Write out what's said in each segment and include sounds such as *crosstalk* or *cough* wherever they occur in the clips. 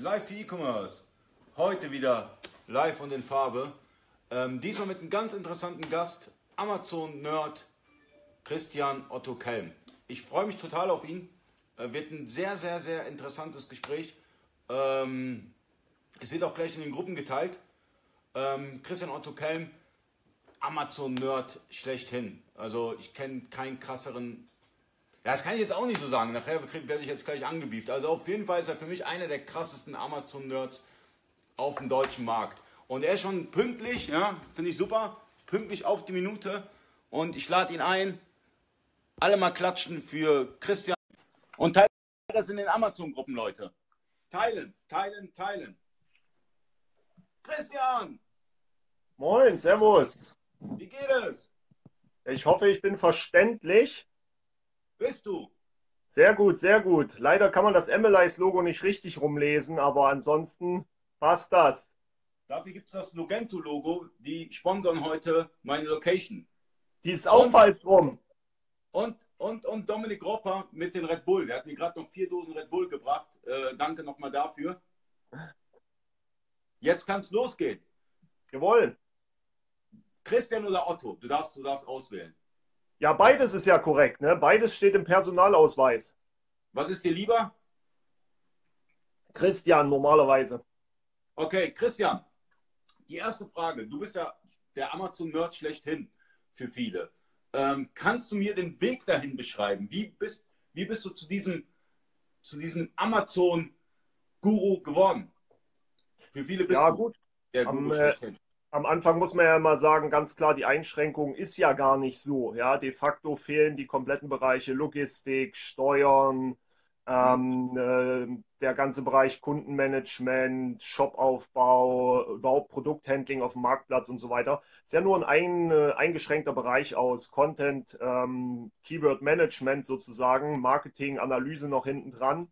Live für E-Commerce. Heute wieder live und in Farbe. Ähm, diesmal mit einem ganz interessanten Gast, Amazon-Nerd Christian Otto Kelm. Ich freue mich total auf ihn. Äh, wird ein sehr, sehr, sehr interessantes Gespräch. Ähm, es wird auch gleich in den Gruppen geteilt. Ähm, Christian Otto Kelm, Amazon-Nerd schlechthin. Also ich kenne keinen krasseren ja, das kann ich jetzt auch nicht so sagen. Nachher werde ich jetzt gleich angebieft. Also auf jeden Fall ist er für mich einer der krassesten Amazon-Nerds auf dem deutschen Markt. Und er ist schon pünktlich, ja, finde ich super, pünktlich auf die Minute. Und ich lade ihn ein. Alle mal klatschen für Christian. Und teilen das in den Amazon-Gruppen, Leute. Teilen, teilen, teilen. Christian! Moin, Servus. Wie geht es? Ich hoffe, ich bin verständlich. Bist du? Sehr gut, sehr gut. Leider kann man das MLIs-Logo nicht richtig rumlesen, aber ansonsten passt das. Dafür gibt es das Logento-Logo. Die sponsern heute meine Location. Die ist auch falsch rum. Und, und, und Dominik Ropper mit den Red Bull. Der hat mir gerade noch vier Dosen Red Bull gebracht. Äh, danke nochmal dafür. Jetzt kann es losgehen. Jawohl. Christian oder Otto? Du darfst, du darfst auswählen. Ja, beides ist ja korrekt. Ne? Beides steht im Personalausweis. Was ist dir lieber? Christian, normalerweise. Okay, Christian, die erste Frage. Du bist ja der Amazon-Nerd schlechthin für viele. Ähm, kannst du mir den Weg dahin beschreiben? Wie bist, wie bist du zu diesem, zu diesem Amazon-Guru geworden? Für viele bist ja, du gut. der Guru Am, schlechthin am Anfang muss man ja mal sagen, ganz klar, die Einschränkung ist ja gar nicht so. Ja, de facto fehlen die kompletten Bereiche Logistik, Steuern, ähm, äh, der ganze Bereich Kundenmanagement, Shopaufbau, überhaupt Produkthandling auf dem Marktplatz und so weiter. Ist ja nur ein, ein äh, eingeschränkter Bereich aus Content, ähm, Keyword Management sozusagen, Marketing, Analyse noch hinten dran.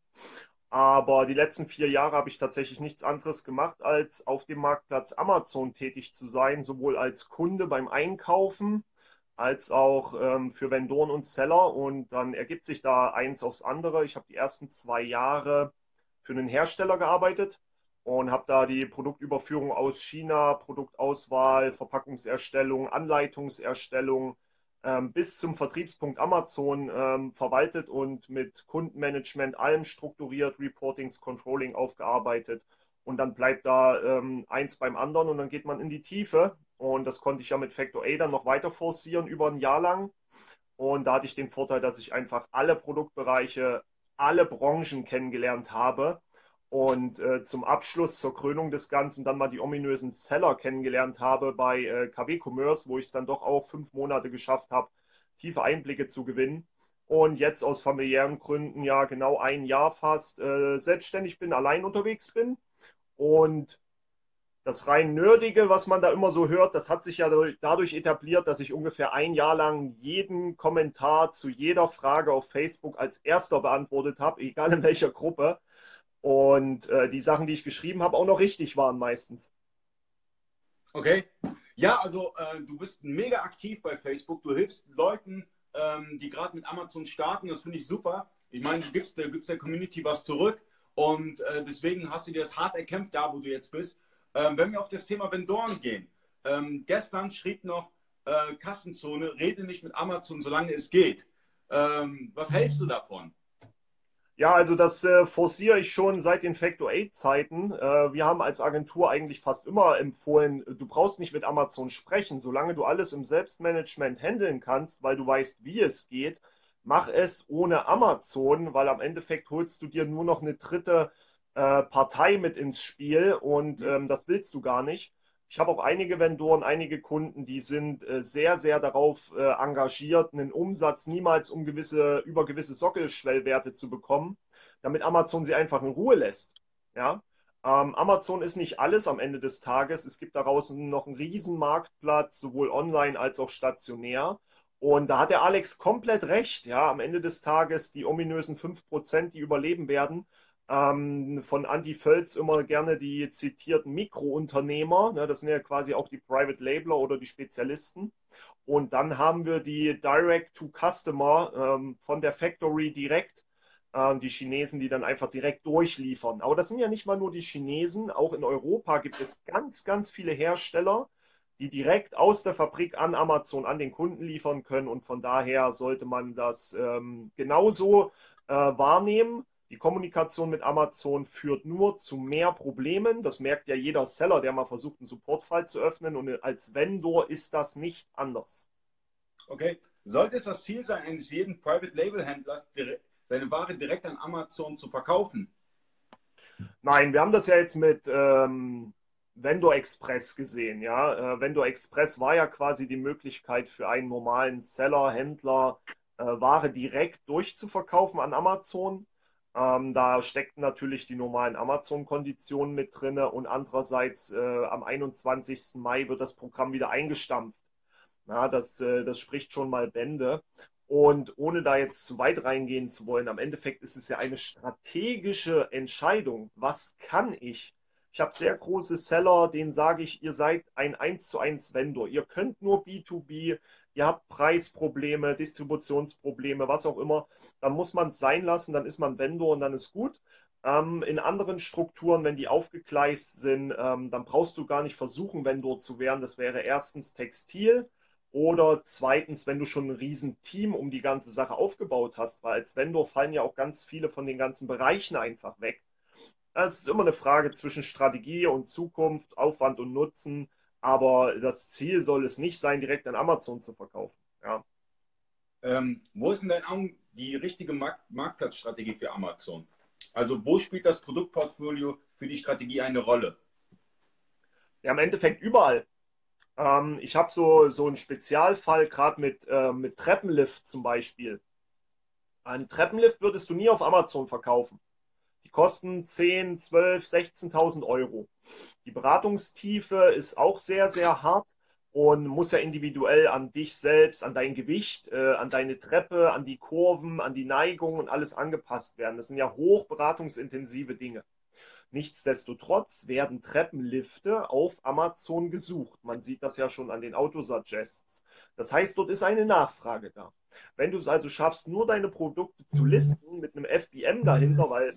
Aber die letzten vier Jahre habe ich tatsächlich nichts anderes gemacht, als auf dem Marktplatz Amazon tätig zu sein, sowohl als Kunde beim Einkaufen als auch ähm, für Vendoren und Seller. Und dann ergibt sich da eins aufs andere. Ich habe die ersten zwei Jahre für einen Hersteller gearbeitet und habe da die Produktüberführung aus China, Produktauswahl, Verpackungserstellung, Anleitungserstellung, bis zum Vertriebspunkt Amazon ähm, verwaltet und mit Kundenmanagement allem strukturiert, Reportings, Controlling aufgearbeitet. Und dann bleibt da ähm, eins beim anderen und dann geht man in die Tiefe. Und das konnte ich ja mit Factor A dann noch weiter forcieren über ein Jahr lang. Und da hatte ich den Vorteil, dass ich einfach alle Produktbereiche, alle Branchen kennengelernt habe und äh, zum Abschluss, zur Krönung des Ganzen, dann mal die ominösen Seller kennengelernt habe bei äh, KW Commerce, wo ich es dann doch auch fünf Monate geschafft habe, tiefe Einblicke zu gewinnen. Und jetzt aus familiären Gründen ja genau ein Jahr fast äh, selbstständig bin, allein unterwegs bin. Und das rein Nerdige, was man da immer so hört, das hat sich ja dadurch etabliert, dass ich ungefähr ein Jahr lang jeden Kommentar zu jeder Frage auf Facebook als erster beantwortet habe, egal in welcher Gruppe und äh, die Sachen, die ich geschrieben habe, auch noch richtig waren meistens. Okay. Ja, also äh, du bist mega aktiv bei Facebook. Du hilfst Leuten, ähm, die gerade mit Amazon starten. Das finde ich super. Ich meine, du gibst, du gibst der Community was zurück. Und äh, deswegen hast du dir das hart erkämpft, da wo du jetzt bist. Ähm, wenn wir auf das Thema Vendoren gehen. Ähm, gestern schrieb noch äh, Kassenzone, rede nicht mit Amazon, solange es geht. Ähm, was hältst du davon? Ja, also das äh, forciere ich schon seit den Factor 8 Zeiten. Äh, wir haben als Agentur eigentlich fast immer empfohlen, du brauchst nicht mit Amazon sprechen, solange du alles im Selbstmanagement handeln kannst, weil du weißt, wie es geht. Mach es ohne Amazon, weil am Endeffekt holst du dir nur noch eine dritte äh, Partei mit ins Spiel und ähm, das willst du gar nicht. Ich habe auch einige Vendoren, einige Kunden, die sind äh, sehr, sehr darauf äh, engagiert, einen Umsatz niemals um gewisse, über gewisse Sockelschwellwerte zu bekommen, damit Amazon sie einfach in Ruhe lässt. Ja? Ähm, Amazon ist nicht alles am Ende des Tages. Es gibt daraus noch einen riesen Marktplatz, sowohl online als auch stationär. Und da hat der Alex komplett recht. Ja, am Ende des Tages die ominösen 5%, die überleben werden, ähm, von Andy Völz immer gerne die zitierten Mikrounternehmer. Ne, das sind ja quasi auch die Private Labeler oder die Spezialisten. Und dann haben wir die Direct-to-Customer ähm, von der Factory direkt. äh, die Chinesen, die dann einfach direkt durchliefern. Aber das sind ja nicht mal nur die Chinesen, auch in Europa gibt es ganz, ganz viele Hersteller, die direkt aus der Fabrik an Amazon an den Kunden liefern können und von daher sollte man das ähm, genauso äh, wahrnehmen. Die Kommunikation mit Amazon führt nur zu mehr Problemen. Das merkt ja jeder Seller, der mal versucht, einen Supportfall zu öffnen. Und als Vendor ist das nicht anders. Okay. Sollte es das Ziel sein, eines jeden Private Label Händlers seine Ware direkt an Amazon zu verkaufen? Nein, wir haben das ja jetzt mit ähm, Vendor Express gesehen. Ja? Äh, Vendor Express war ja quasi die Möglichkeit für einen normalen Seller, Händler, äh, Ware direkt durchzuverkaufen an Amazon. Ähm, da steckten natürlich die normalen Amazon-Konditionen mit drin und andererseits äh, am 21. Mai wird das Programm wieder eingestampft. Na, das, äh, das spricht schon mal Bände. Und ohne da jetzt zu weit reingehen zu wollen, am Endeffekt ist es ja eine strategische Entscheidung. Was kann ich? Ich habe sehr große Seller, denen sage ich, ihr seid ein 1 zu 1 Vendor. Ihr könnt nur B2B, ihr habt Preisprobleme, Distributionsprobleme, was auch immer, dann muss man es sein lassen, dann ist man Vendor und dann ist gut. Ähm, in anderen Strukturen, wenn die aufgegleist sind, ähm, dann brauchst du gar nicht versuchen, Vendor zu werden. Das wäre erstens Textil oder zweitens, wenn du schon ein Riesenteam um die ganze Sache aufgebaut hast, weil als Vendor fallen ja auch ganz viele von den ganzen Bereichen einfach weg. Es ist immer eine Frage zwischen Strategie und Zukunft, Aufwand und Nutzen. Aber das Ziel soll es nicht sein, direkt an Amazon zu verkaufen. Ja. Ähm, wo ist in deinen Augen die richtige Markt Marktplatzstrategie für Amazon? Also wo spielt das Produktportfolio für die Strategie eine Rolle? Ja, im Endeffekt überall. Ähm, ich habe so, so einen Spezialfall, gerade mit, äh, mit Treppenlift zum Beispiel. Ein Treppenlift würdest du nie auf Amazon verkaufen. Die kosten 10, 12, 16.000 Euro. Die Beratungstiefe ist auch sehr, sehr hart und muss ja individuell an dich selbst, an dein Gewicht, äh, an deine Treppe, an die Kurven, an die Neigung und alles angepasst werden. Das sind ja hochberatungsintensive Dinge. Nichtsdestotrotz werden Treppenlifte auf Amazon gesucht. Man sieht das ja schon an den Autosuggests. Das heißt, dort ist eine Nachfrage da. Wenn du es also schaffst, nur deine Produkte zu listen mit einem FBM dahinter, weil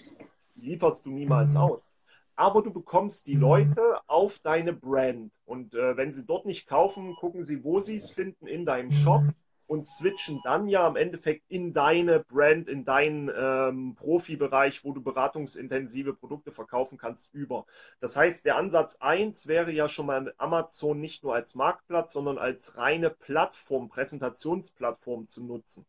lieferst du niemals aus. Aber du bekommst die Leute auf deine Brand. Und äh, wenn sie dort nicht kaufen, gucken sie, wo sie es finden in deinem Shop und switchen dann ja im Endeffekt in deine Brand, in deinen ähm, Profibereich, wo du beratungsintensive Produkte verkaufen kannst, über. Das heißt, der Ansatz 1 wäre ja schon mal Amazon nicht nur als Marktplatz, sondern als reine Plattform, Präsentationsplattform zu nutzen.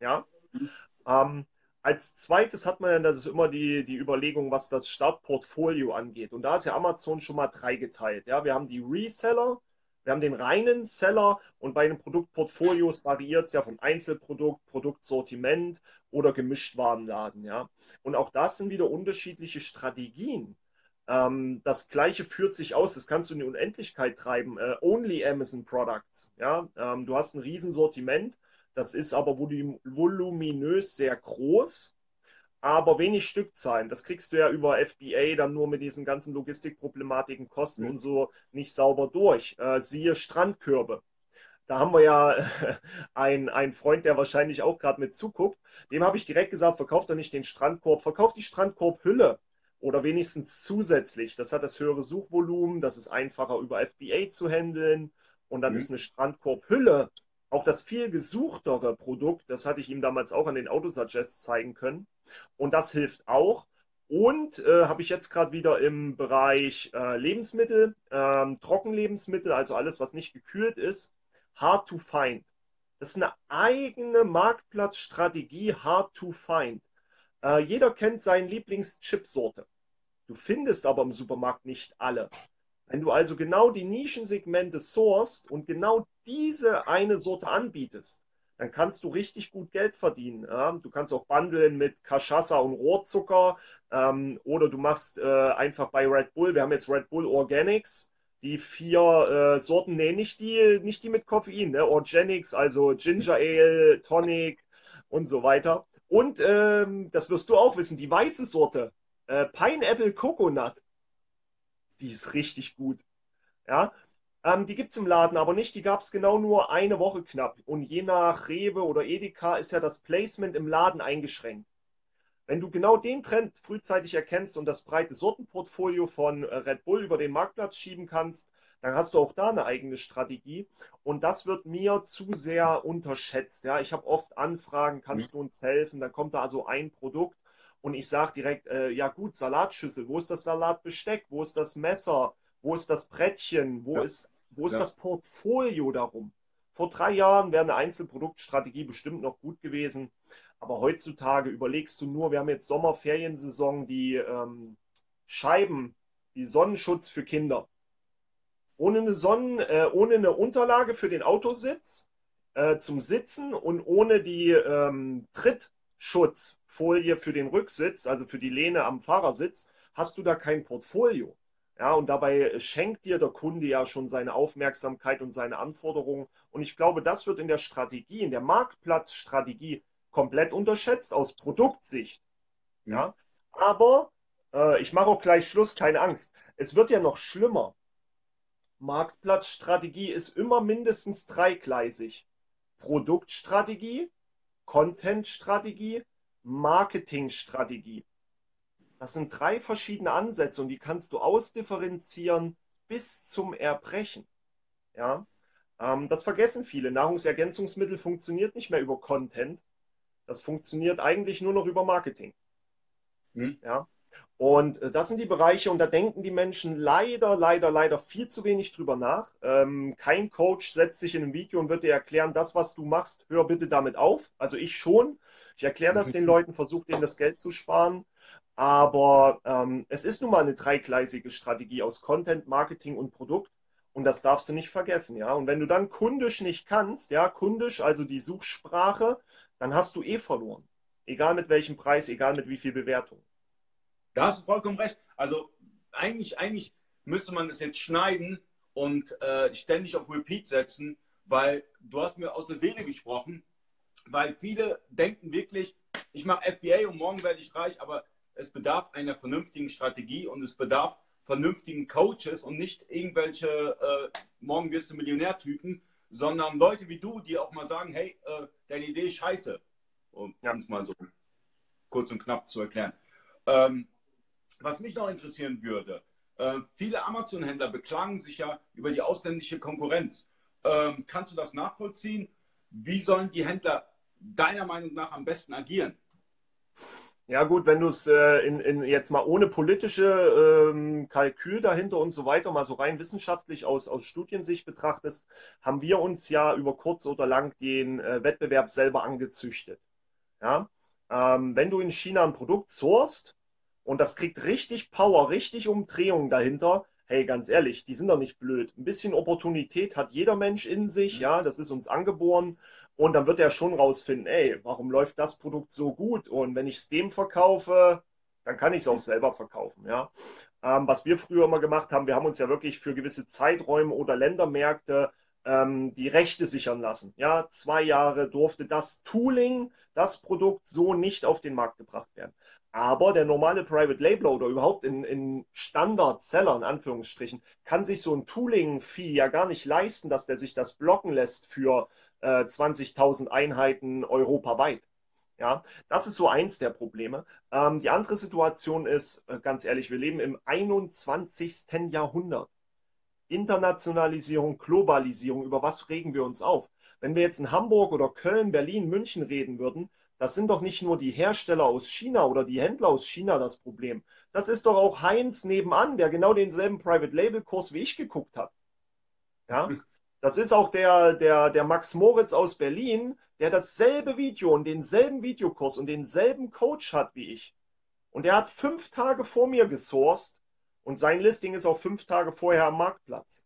Ja. Mhm. Ähm, als zweites hat man ja, das ist immer die, die Überlegung, was das Startportfolio angeht. Und da ist ja Amazon schon mal dreigeteilt. Ja, wir haben die Reseller, wir haben den reinen Seller und bei den Produktportfolios variiert es ja von Einzelprodukt, Produktsortiment oder Gemischtwarenladen. Ja. Und auch das sind wieder unterschiedliche Strategien. Ähm, das Gleiche führt sich aus, das kannst du in die Unendlichkeit treiben. Äh, only Amazon Products. Ja. Ähm, du hast ein Riesensortiment das ist aber voluminös sehr groß, aber wenig Stückzahlen. Das kriegst du ja über FBA dann nur mit diesen ganzen Logistikproblematiken, Kosten mhm. und so nicht sauber durch. Äh, siehe Strandkörbe. Da haben wir ja *laughs* einen Freund, der wahrscheinlich auch gerade mit zuguckt. Dem habe ich direkt gesagt, verkauft doch nicht den Strandkorb, verkauft die Strandkorbhülle oder wenigstens zusätzlich. Das hat das höhere Suchvolumen, das ist einfacher über FBA zu handeln und dann mhm. ist eine Strandkorbhülle auch das viel gesuchtere Produkt, das hatte ich ihm damals auch an den Autosuggests zeigen können. Und das hilft auch. Und äh, habe ich jetzt gerade wieder im Bereich äh, Lebensmittel, ähm, Trockenlebensmittel, also alles, was nicht gekühlt ist, hard to find. Das ist eine eigene Marktplatzstrategie, hard to find. Äh, jeder kennt seine Lieblingschipsorte. Du findest aber im Supermarkt nicht alle. Wenn du also genau die Nischensegmente sourst und genau diese eine Sorte anbietest, dann kannst du richtig gut Geld verdienen. Ja? Du kannst auch bundeln mit Cachaça und Rohrzucker ähm, oder du machst äh, einfach bei Red Bull, wir haben jetzt Red Bull Organics, die vier äh, Sorten, nee, nicht die, nicht die mit Koffein, ne? Organics, also Ginger Ale, Tonic und so weiter. Und ähm, das wirst du auch wissen, die weiße Sorte, äh, Pineapple Coconut, die ist richtig gut. Ja, ähm, die gibt es im Laden aber nicht. Die gab es genau nur eine Woche knapp. Und je nach Rewe oder Edeka ist ja das Placement im Laden eingeschränkt. Wenn du genau den Trend frühzeitig erkennst und das breite Sortenportfolio von äh, Red Bull über den Marktplatz schieben kannst, dann hast du auch da eine eigene Strategie. Und das wird mir zu sehr unterschätzt. Ja, ich habe oft Anfragen, kannst mhm. du uns helfen? Dann kommt da also ein Produkt und ich sage direkt, äh, ja gut, Salatschüssel, wo ist das Salatbesteck? Wo ist das Messer? Wo ist das Brettchen? Wo ja. ist, wo ist ja. das Portfolio darum? Vor drei Jahren wäre eine Einzelproduktstrategie bestimmt noch gut gewesen. Aber heutzutage überlegst du nur, wir haben jetzt Sommerferiensaison, die ähm, Scheiben, die Sonnenschutz für Kinder. Ohne eine, Sonnen, äh, ohne eine Unterlage für den Autositz äh, zum Sitzen und ohne die ähm, Trittschutzfolie für den Rücksitz, also für die Lehne am Fahrersitz, hast du da kein Portfolio. Ja, und dabei schenkt dir der Kunde ja schon seine Aufmerksamkeit und seine Anforderungen. Und ich glaube, das wird in der Strategie, in der Marktplatzstrategie komplett unterschätzt aus Produktsicht. Ja, aber äh, ich mache auch gleich Schluss, keine Angst. Es wird ja noch schlimmer. Marktplatzstrategie ist immer mindestens dreigleisig. Produktstrategie, Contentstrategie, Marketingstrategie. Das sind drei verschiedene Ansätze und die kannst du ausdifferenzieren bis zum Erbrechen. Ja, ähm, das vergessen viele. Nahrungsergänzungsmittel funktioniert nicht mehr über Content, das funktioniert eigentlich nur noch über Marketing. Mhm. Ja? Und äh, das sind die Bereiche, und da denken die Menschen leider, leider, leider viel zu wenig drüber nach. Ähm, kein Coach setzt sich in ein Video und wird dir erklären, das, was du machst, hör bitte damit auf. Also ich schon. Ich erkläre das mhm. den Leuten, versuche denen das Geld zu sparen. Aber ähm, es ist nun mal eine dreigleisige Strategie aus Content, Marketing und Produkt. Und das darfst du nicht vergessen, ja. Und wenn du dann kundisch nicht kannst, ja, kundisch, also die Suchsprache, dann hast du eh verloren. Egal mit welchem Preis, egal mit wie viel Bewertung. Da hast du vollkommen recht. Also eigentlich, eigentlich müsste man das jetzt schneiden und äh, ständig auf Repeat setzen, weil du hast mir aus der Seele gesprochen, weil viele denken wirklich, ich mache FBA und morgen werde ich reich, aber es bedarf einer vernünftigen Strategie und es bedarf vernünftigen Coaches und nicht irgendwelche äh, morgen wirst du Millionär-Typen, sondern Leute wie du, die auch mal sagen, hey, äh, deine Idee ist scheiße. Um ja. es mal so kurz und knapp zu erklären. Ähm, was mich noch interessieren würde, äh, viele Amazon-Händler beklagen sich ja über die ausländische Konkurrenz. Ähm, kannst du das nachvollziehen? Wie sollen die Händler deiner Meinung nach am besten agieren? Ja gut, wenn du es äh, in, in, jetzt mal ohne politische ähm, Kalkül dahinter und so weiter, mal so rein wissenschaftlich aus, aus Studiensicht betrachtest, haben wir uns ja über kurz oder lang den äh, Wettbewerb selber angezüchtet. Ja? Ähm, wenn du in China ein Produkt sourst und das kriegt richtig Power, richtig Umdrehung dahinter, hey, ganz ehrlich, die sind doch nicht blöd. Ein bisschen Opportunität hat jeder Mensch in sich, ja, das ist uns angeboren. Und dann wird er schon rausfinden, ey, warum läuft das Produkt so gut? Und wenn ich es dem verkaufe, dann kann ich es auch selber verkaufen. Ja? Ähm, was wir früher immer gemacht haben, wir haben uns ja wirklich für gewisse Zeiträume oder Ländermärkte ähm, die Rechte sichern lassen. Ja, zwei Jahre durfte das Tooling, das Produkt so nicht auf den Markt gebracht werden. Aber der normale Private Labeler oder überhaupt in, in Standard-Seller, in Anführungsstrichen, kann sich so ein Tooling-Fee ja gar nicht leisten, dass der sich das blocken lässt für äh, 20.000 Einheiten europaweit. Ja, das ist so eins der Probleme. Ähm, die andere Situation ist, äh, ganz ehrlich, wir leben im 21. Jahrhundert. Internationalisierung, Globalisierung, über was regen wir uns auf? Wenn wir jetzt in Hamburg oder Köln, Berlin, München reden würden, das sind doch nicht nur die Hersteller aus China oder die Händler aus China das Problem. Das ist doch auch Heinz nebenan, der genau denselben Private Label Kurs wie ich geguckt hat. Ja, das ist auch der, der, der Max Moritz aus Berlin, der dasselbe Video und denselben Videokurs und denselben Coach hat wie ich. Und der hat fünf Tage vor mir gesourced und sein Listing ist auch fünf Tage vorher am Marktplatz.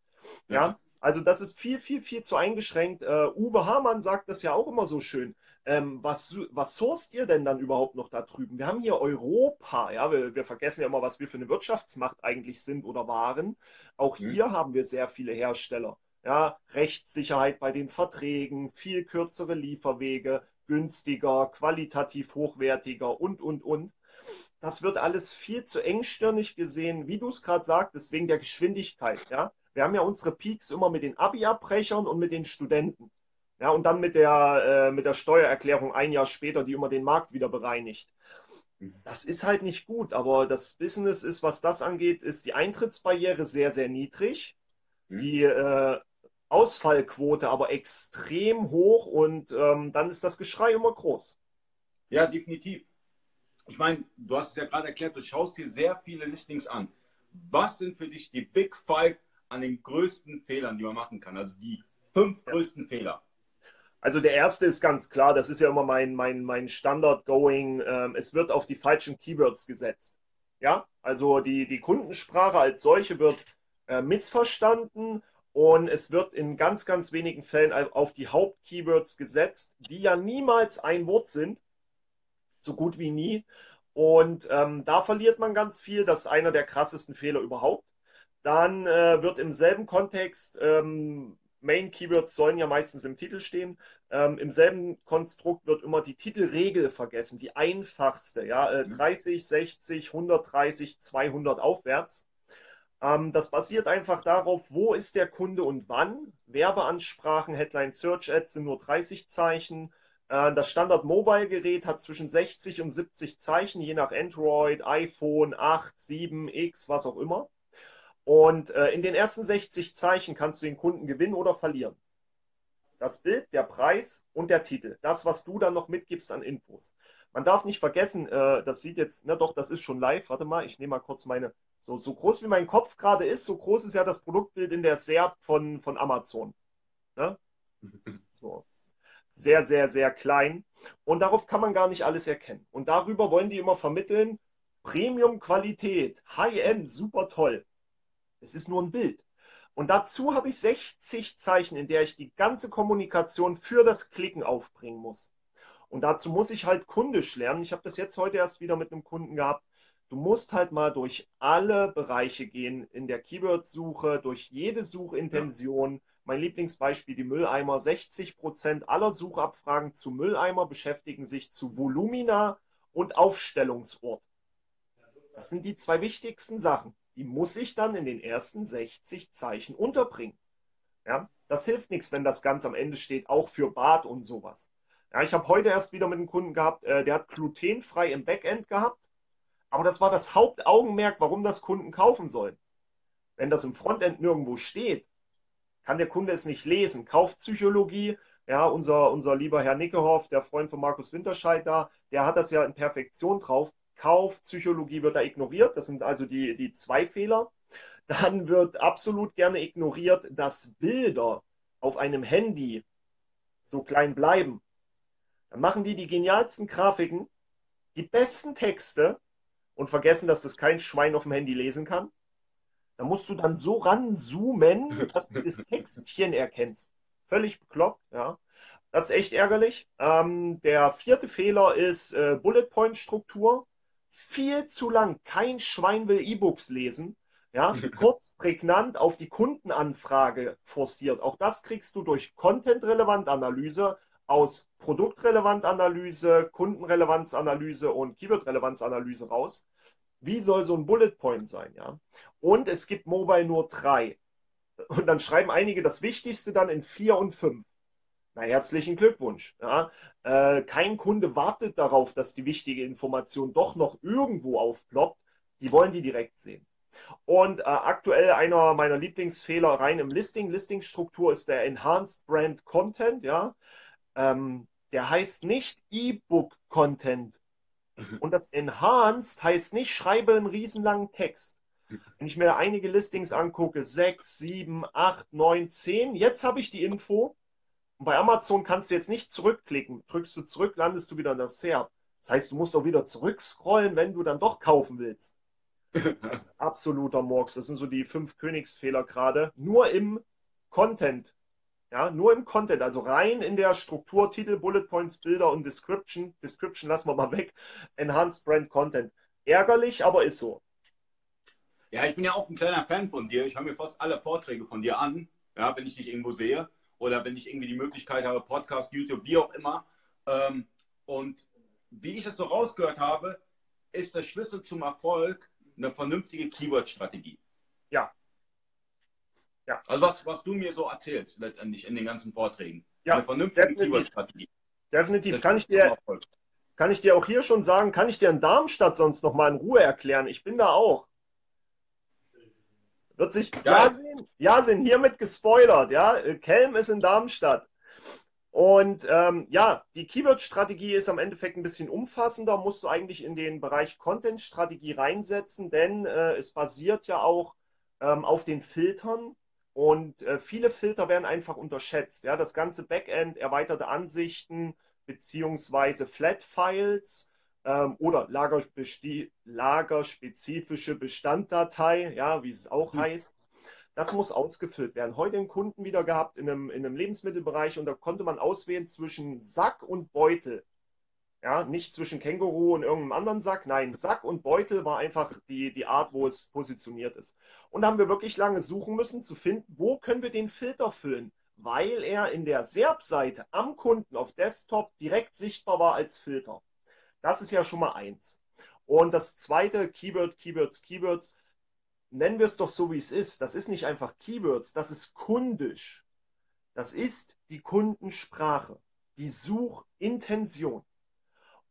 Ja, ja also das ist viel, viel, viel zu eingeschränkt. Uh, Uwe Hamann sagt das ja auch immer so schön. Ähm, was, was sourced ihr denn dann überhaupt noch da drüben? Wir haben hier Europa, ja, wir, wir, vergessen ja immer, was wir für eine Wirtschaftsmacht eigentlich sind oder waren. Auch mhm. hier haben wir sehr viele Hersteller ja, Rechtssicherheit bei den Verträgen, viel kürzere Lieferwege, günstiger, qualitativ hochwertiger und, und, und. Das wird alles viel zu engstirnig gesehen, wie du es gerade sagtest, wegen der Geschwindigkeit. Ja? Wir haben ja unsere Peaks immer mit den Abi-Abbrechern und mit den Studenten. Ja, und dann mit der, äh, mit der Steuererklärung ein Jahr später, die immer den Markt wieder bereinigt. Das ist halt nicht gut, aber das Business ist, was das angeht, ist die Eintrittsbarriere sehr, sehr niedrig. Mhm. Die äh, Ausfallquote aber extrem hoch und ähm, dann ist das Geschrei immer groß. Ja, definitiv. Ich meine, du hast es ja gerade erklärt, du schaust dir sehr viele Listings an. Was sind für dich die Big Five an den größten Fehlern, die man machen kann? Also die fünf größten Fehler. Also der erste ist ganz klar, das ist ja immer mein, mein, mein Standard-Going. Ähm, es wird auf die falschen Keywords gesetzt. Ja, also die, die Kundensprache als solche wird äh, missverstanden und es wird in ganz, ganz wenigen Fällen auf die Hauptkeywords gesetzt, die ja niemals ein Wort sind, so gut wie nie. Und ähm, da verliert man ganz viel. Das ist einer der krassesten Fehler überhaupt. Dann äh, wird im selben Kontext, ähm, Main Keywords sollen ja meistens im Titel stehen, ähm, im selben Konstrukt wird immer die Titelregel vergessen, die einfachste, ja, äh, 30, 60, 130, 200 aufwärts. Ähm, das basiert einfach darauf, wo ist der Kunde und wann. Werbeansprachen, Headline Search Ads sind nur 30 Zeichen. Äh, das Standard-Mobile-Gerät hat zwischen 60 und 70 Zeichen, je nach Android, iPhone 8, 7, X, was auch immer. Und äh, in den ersten 60 Zeichen kannst du den Kunden gewinnen oder verlieren. Das Bild, der Preis und der Titel. Das, was du dann noch mitgibst an Infos. Man darf nicht vergessen, äh, das sieht jetzt, na doch, das ist schon live. Warte mal, ich nehme mal kurz meine so, so groß wie mein Kopf gerade ist, so groß ist ja das Produktbild in der SERP von, von Amazon. Ne? *laughs* So. Sehr, sehr, sehr klein. Und darauf kann man gar nicht alles erkennen. Und darüber wollen die immer vermitteln, Premium-Qualität, High-End, super toll. Es ist nur ein Bild. Und dazu habe ich 60 Zeichen, in der ich die ganze Kommunikation für das Klicken aufbringen muss. Und dazu muss ich halt kundisch lernen. Ich habe das jetzt heute erst wieder mit einem Kunden gehabt du musst halt mal durch alle Bereiche gehen in der Keyword-Suche, durch jede Suchintention. Ja. Mein Lieblingsbeispiel, die Mülleimer. 60 Prozent aller Suchabfragen zu Mülleimer beschäftigen sich zu Volumina und Aufstellungsort. Das sind die zwei wichtigsten Sachen. Die muss ich dann in den ersten 60 Zeichen unterbringen. Ja, das hilft nichts, wenn das ganz am Ende steht, auch für Bad und sowas. Ja, ich habe heute erst wieder mit einem Kunden gehabt, äh, der hat glutenfrei im Backend gehabt aber das war das Hauptaugenmerk, warum das Kunden kaufen sollen. Wenn das im Frontend nirgendwo steht, kann der Kunde es nicht lesen. Kaufpsychologie, ja, unser, unser lieber Herr Nickehoff, der Freund von Markus Winterscheid da, der hat das ja in Perfektion drauf. Kaufpsychologie wird da ignoriert. Das sind also die, die zwei Fehler. Dann wird absolut gerne ignoriert, dass Bilder auf einem Handy so klein bleiben. Dann machen die die genialsten Grafiken, die besten Texte und vergessen, dass das kein Schwein auf dem Handy lesen kann. Da musst du dann so ranzoomen, *laughs* dass du das Textchen erkennst. Völlig bekloppt, ja. Das ist echt ärgerlich. Ähm, der vierte Fehler ist äh, Bullet Point Struktur. Viel zu lang. Kein Schwein will E-Books lesen. Ja, *laughs* kurz, prägnant auf die Kundenanfrage forciert. Auch das kriegst du durch Content-Relevant-Analyse aus Produktrelevant-Analyse, Kundenrelevanzanalyse und Keyword-Relevanzanalyse raus. Wie soll so ein Bullet Point sein, ja? Und es gibt Mobile nur drei. Und dann schreiben einige das Wichtigste dann in vier und fünf. Na, herzlichen Glückwunsch. Ja? Äh, kein Kunde wartet darauf, dass die wichtige Information doch noch irgendwo aufploppt. Die wollen die direkt sehen. Und äh, aktuell einer meiner Lieblingsfehler rein im Listing, Listingstruktur ist der Enhanced Brand Content. Ja? ähm, der heißt nicht E-Book-Content. Und das Enhanced heißt nicht, schreibe einen riesenlangen Text. Wenn ich mir einige Listings angucke, 6, 7, 8, 9, 10, jetzt habe ich die Info. Und bei Amazon kannst du jetzt nicht zurückklicken. Drückst du zurück, landest du wieder in das SERP. Das heißt, du musst auch wieder zurückscrollen, wenn du dann doch kaufen willst. *laughs* absoluter Murks. Das sind so die fünf Königsfehler gerade. Nur im Content ja, nur im Content, also rein in der Struktur, Titel, Bullet Points, Bilder und Description. Description lassen wir mal weg. Enhanced Brand Content. Ärgerlich, aber ist so. Ja, ich bin ja auch ein kleiner Fan von dir. Ich höre mir fast alle Vorträge von dir an, ja, wenn ich dich irgendwo sehe oder wenn ich irgendwie die Möglichkeit habe, Podcast, YouTube, wie auch immer. Ähm, und wie ich es so rausgehört habe, ist der Schlüssel zum Erfolg eine vernünftige Keyword-Strategie. Ja, ja. Also was, was du mir so erzählst letztendlich in den ganzen Vorträgen. Ja, Eine vernünftige Keyword-Strategie. Definitiv. Kann ich, dir, Kann ich dir auch hier schon sagen, kann ich dir in Darmstadt sonst noch mal in Ruhe erklären? Ich bin da auch. Wird sich Jasin, Jasin hiermit gespoilert, ja. Kelm ist in Darmstadt. Und ähm, ja, die Keyword-Strategie ist am Endeffekt ein bisschen umfassender, musst du eigentlich in den Bereich Content-Strategie reinsetzen, denn äh, es basiert ja auch ähm, auf den Filtern und äh, viele Filter werden einfach unterschätzt. Ja? Das ganze Backend, erweiterte Ansichten beziehungsweise Flat-Files ähm, oder lagerspezifische Bestanddatei, ja, wie es auch hm. heißt. Das muss ausgefüllt werden. Heute einen Kunden wieder gehabt in einem, in einem Lebensmittelbereich und da konnte man auswählen zwischen Sack und Beutel. Ja, nicht zwischen Känguru und irgendeinem anderen Sack. Nein, Sack und Beutel war einfach die, die Art, wo es positioniert ist. Und da haben wir wirklich lange suchen müssen, zu finden, wo können wir den Filter füllen, weil er in der SERP-Seite am Kunden auf Desktop direkt sichtbar war als Filter. Das ist ja schon mal eins. Und das zweite, Keyword, Keywords, Keywords, nennen wir es doch so, wie es ist. Das ist nicht einfach Keywords, das ist kundisch. Das ist die Kundensprache, die Suchintention.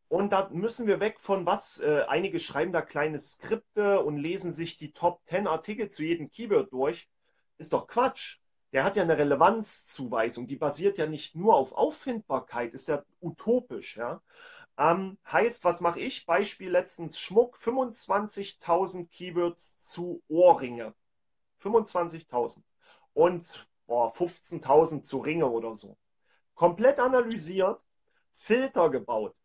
Und da müssen wir weg von was, äh, einige schreiben da kleine Skripte und lesen sich die Top 10 Artikel zu jedem Keyword durch. Ist doch Quatsch. Der hat ja eine Relevanzzuweisung, die basiert ja nicht nur auf Auffindbarkeit, ist ja utopisch. Ja? Ähm, heißt, was mache ich? Beispiel letztens Schmuck, 25.000 Keywords zu Ohrringe. 25.000. Und 15.000 zu Ringe oder so. Komplett analysiert, Filter gebaut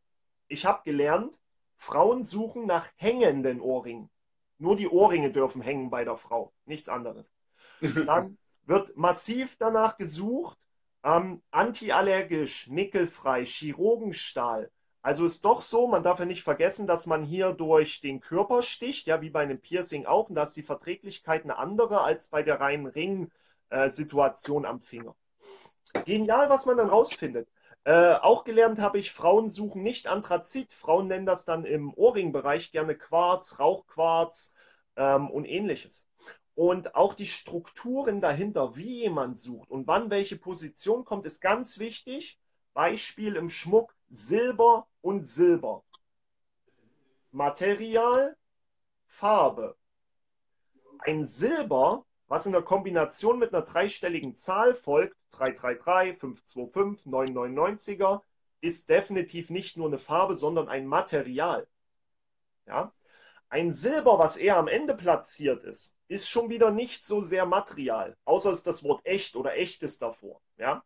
ich habe gelernt, Frauen suchen nach hängenden Ohrringen. Nur die Ohrringe dürfen hängen bei der Frau, nichts anderes. Dann *laughs* wird massiv danach gesucht, ähm, antiallergisch, nickelfrei, Chirurgenstahl. Also ist doch so, man darf ja nicht vergessen, dass man hier durch den Körper sticht, ja, wie bei einem Piercing auch, und da ist die Verträglichkeit eine andere als bei der reinen Ring-Situation äh, am Finger. Genial, was man dann rausfindet. Äh, auch gelernt habe ich, Frauen suchen nicht Anthrazit. Frauen nennen das dann im Ohrringbereich gerne Quarz, Rauchquarz ähm, und ähnliches. Und auch die Strukturen dahinter, wie jemand sucht und wann welche Position kommt, ist ganz wichtig. Beispiel im Schmuck Silber und Silber. Material, Farbe. Ein Silber was in der Kombination mit einer dreistelligen Zahl folgt, 333, 525, 999er, ist definitiv nicht nur eine Farbe, sondern ein Material. Ja? Ein Silber, was eher am Ende platziert ist, ist schon wieder nicht so sehr Material, außer es ist das Wort echt oder echtes davor. Ja?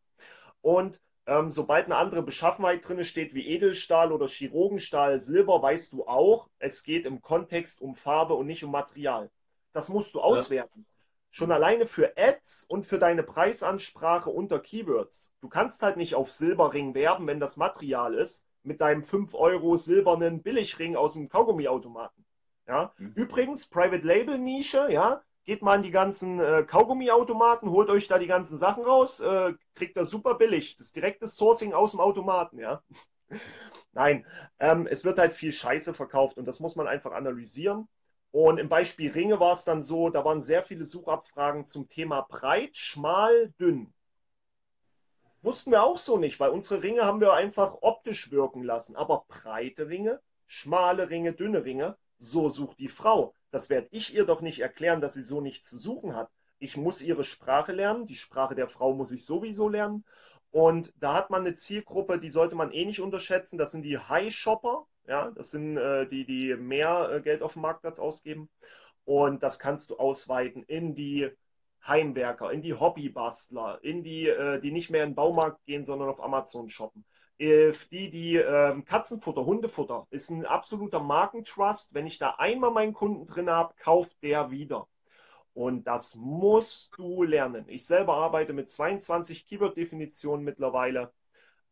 Und ähm, sobald eine andere Beschaffenheit drin steht, wie Edelstahl oder Chirurgenstahl, Silber, weißt du auch, es geht im Kontext um Farbe und nicht um Material. Das musst du auswerten. Ja. Schon alleine für Ads und für deine Preisansprache unter Keywords. Du kannst halt nicht auf Silberring werben, wenn das Material ist, mit deinem 5 Euro silbernen Billigring aus dem Kaugummiautomaten. Ja? Mhm. Übrigens, Private Label Nische, ja, geht mal in die ganzen äh, Kaugummiautomaten, holt euch da die ganzen Sachen raus, äh, kriegt das super billig. Das direkte Sourcing aus dem Automaten, ja. *laughs* Nein, ähm, es wird halt viel Scheiße verkauft und das muss man einfach analysieren. Und im Beispiel Ringe war es dann so, da waren sehr viele Suchabfragen zum Thema breit, schmal, dünn. Wussten wir auch so nicht, weil unsere Ringe haben wir einfach optisch wirken lassen. Aber breite Ringe, schmale Ringe, dünne Ringe, so sucht die Frau. Das werde ich ihr doch nicht erklären, dass sie so nichts zu suchen hat. Ich muss ihre Sprache lernen, die Sprache der Frau muss ich sowieso lernen. Und da hat man eine Zielgruppe, die sollte man eh nicht unterschätzen. Das sind die High-Shopper, ja, das sind äh, die, die mehr äh, Geld auf dem Marktplatz ausgeben. Und das kannst du ausweiten in die Heimwerker, in die Hobbybastler, in die, äh, die nicht mehr in den Baumarkt gehen, sondern auf Amazon shoppen. Äh, die, die äh, Katzenfutter, Hundefutter, ist ein absoluter Markentrust. Wenn ich da einmal meinen Kunden drin habe, kauft der wieder. Und das musst du lernen. Ich selber arbeite mit 22 Keyword-Definitionen mittlerweile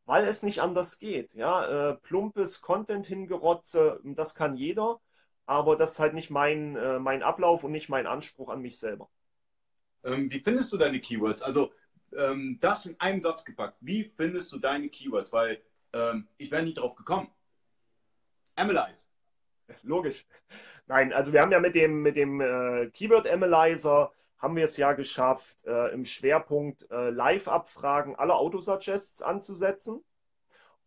weil es nicht anders geht. Ja, äh, plumpes Content hingerotze, das kann jeder, aber das ist halt nicht mein, äh, mein Ablauf und nicht mein Anspruch an mich selber. Ähm, wie findest du deine Keywords? Also ähm, das in einem Satz gepackt. Wie findest du deine Keywords? Weil ähm, ich wäre nie drauf gekommen. Analyze. Logisch. Nein, also wir haben ja mit dem, mit dem äh, Keyword Analyzer haben wir es ja geschafft, äh, im Schwerpunkt äh, Live-Abfragen aller Autosuggests anzusetzen.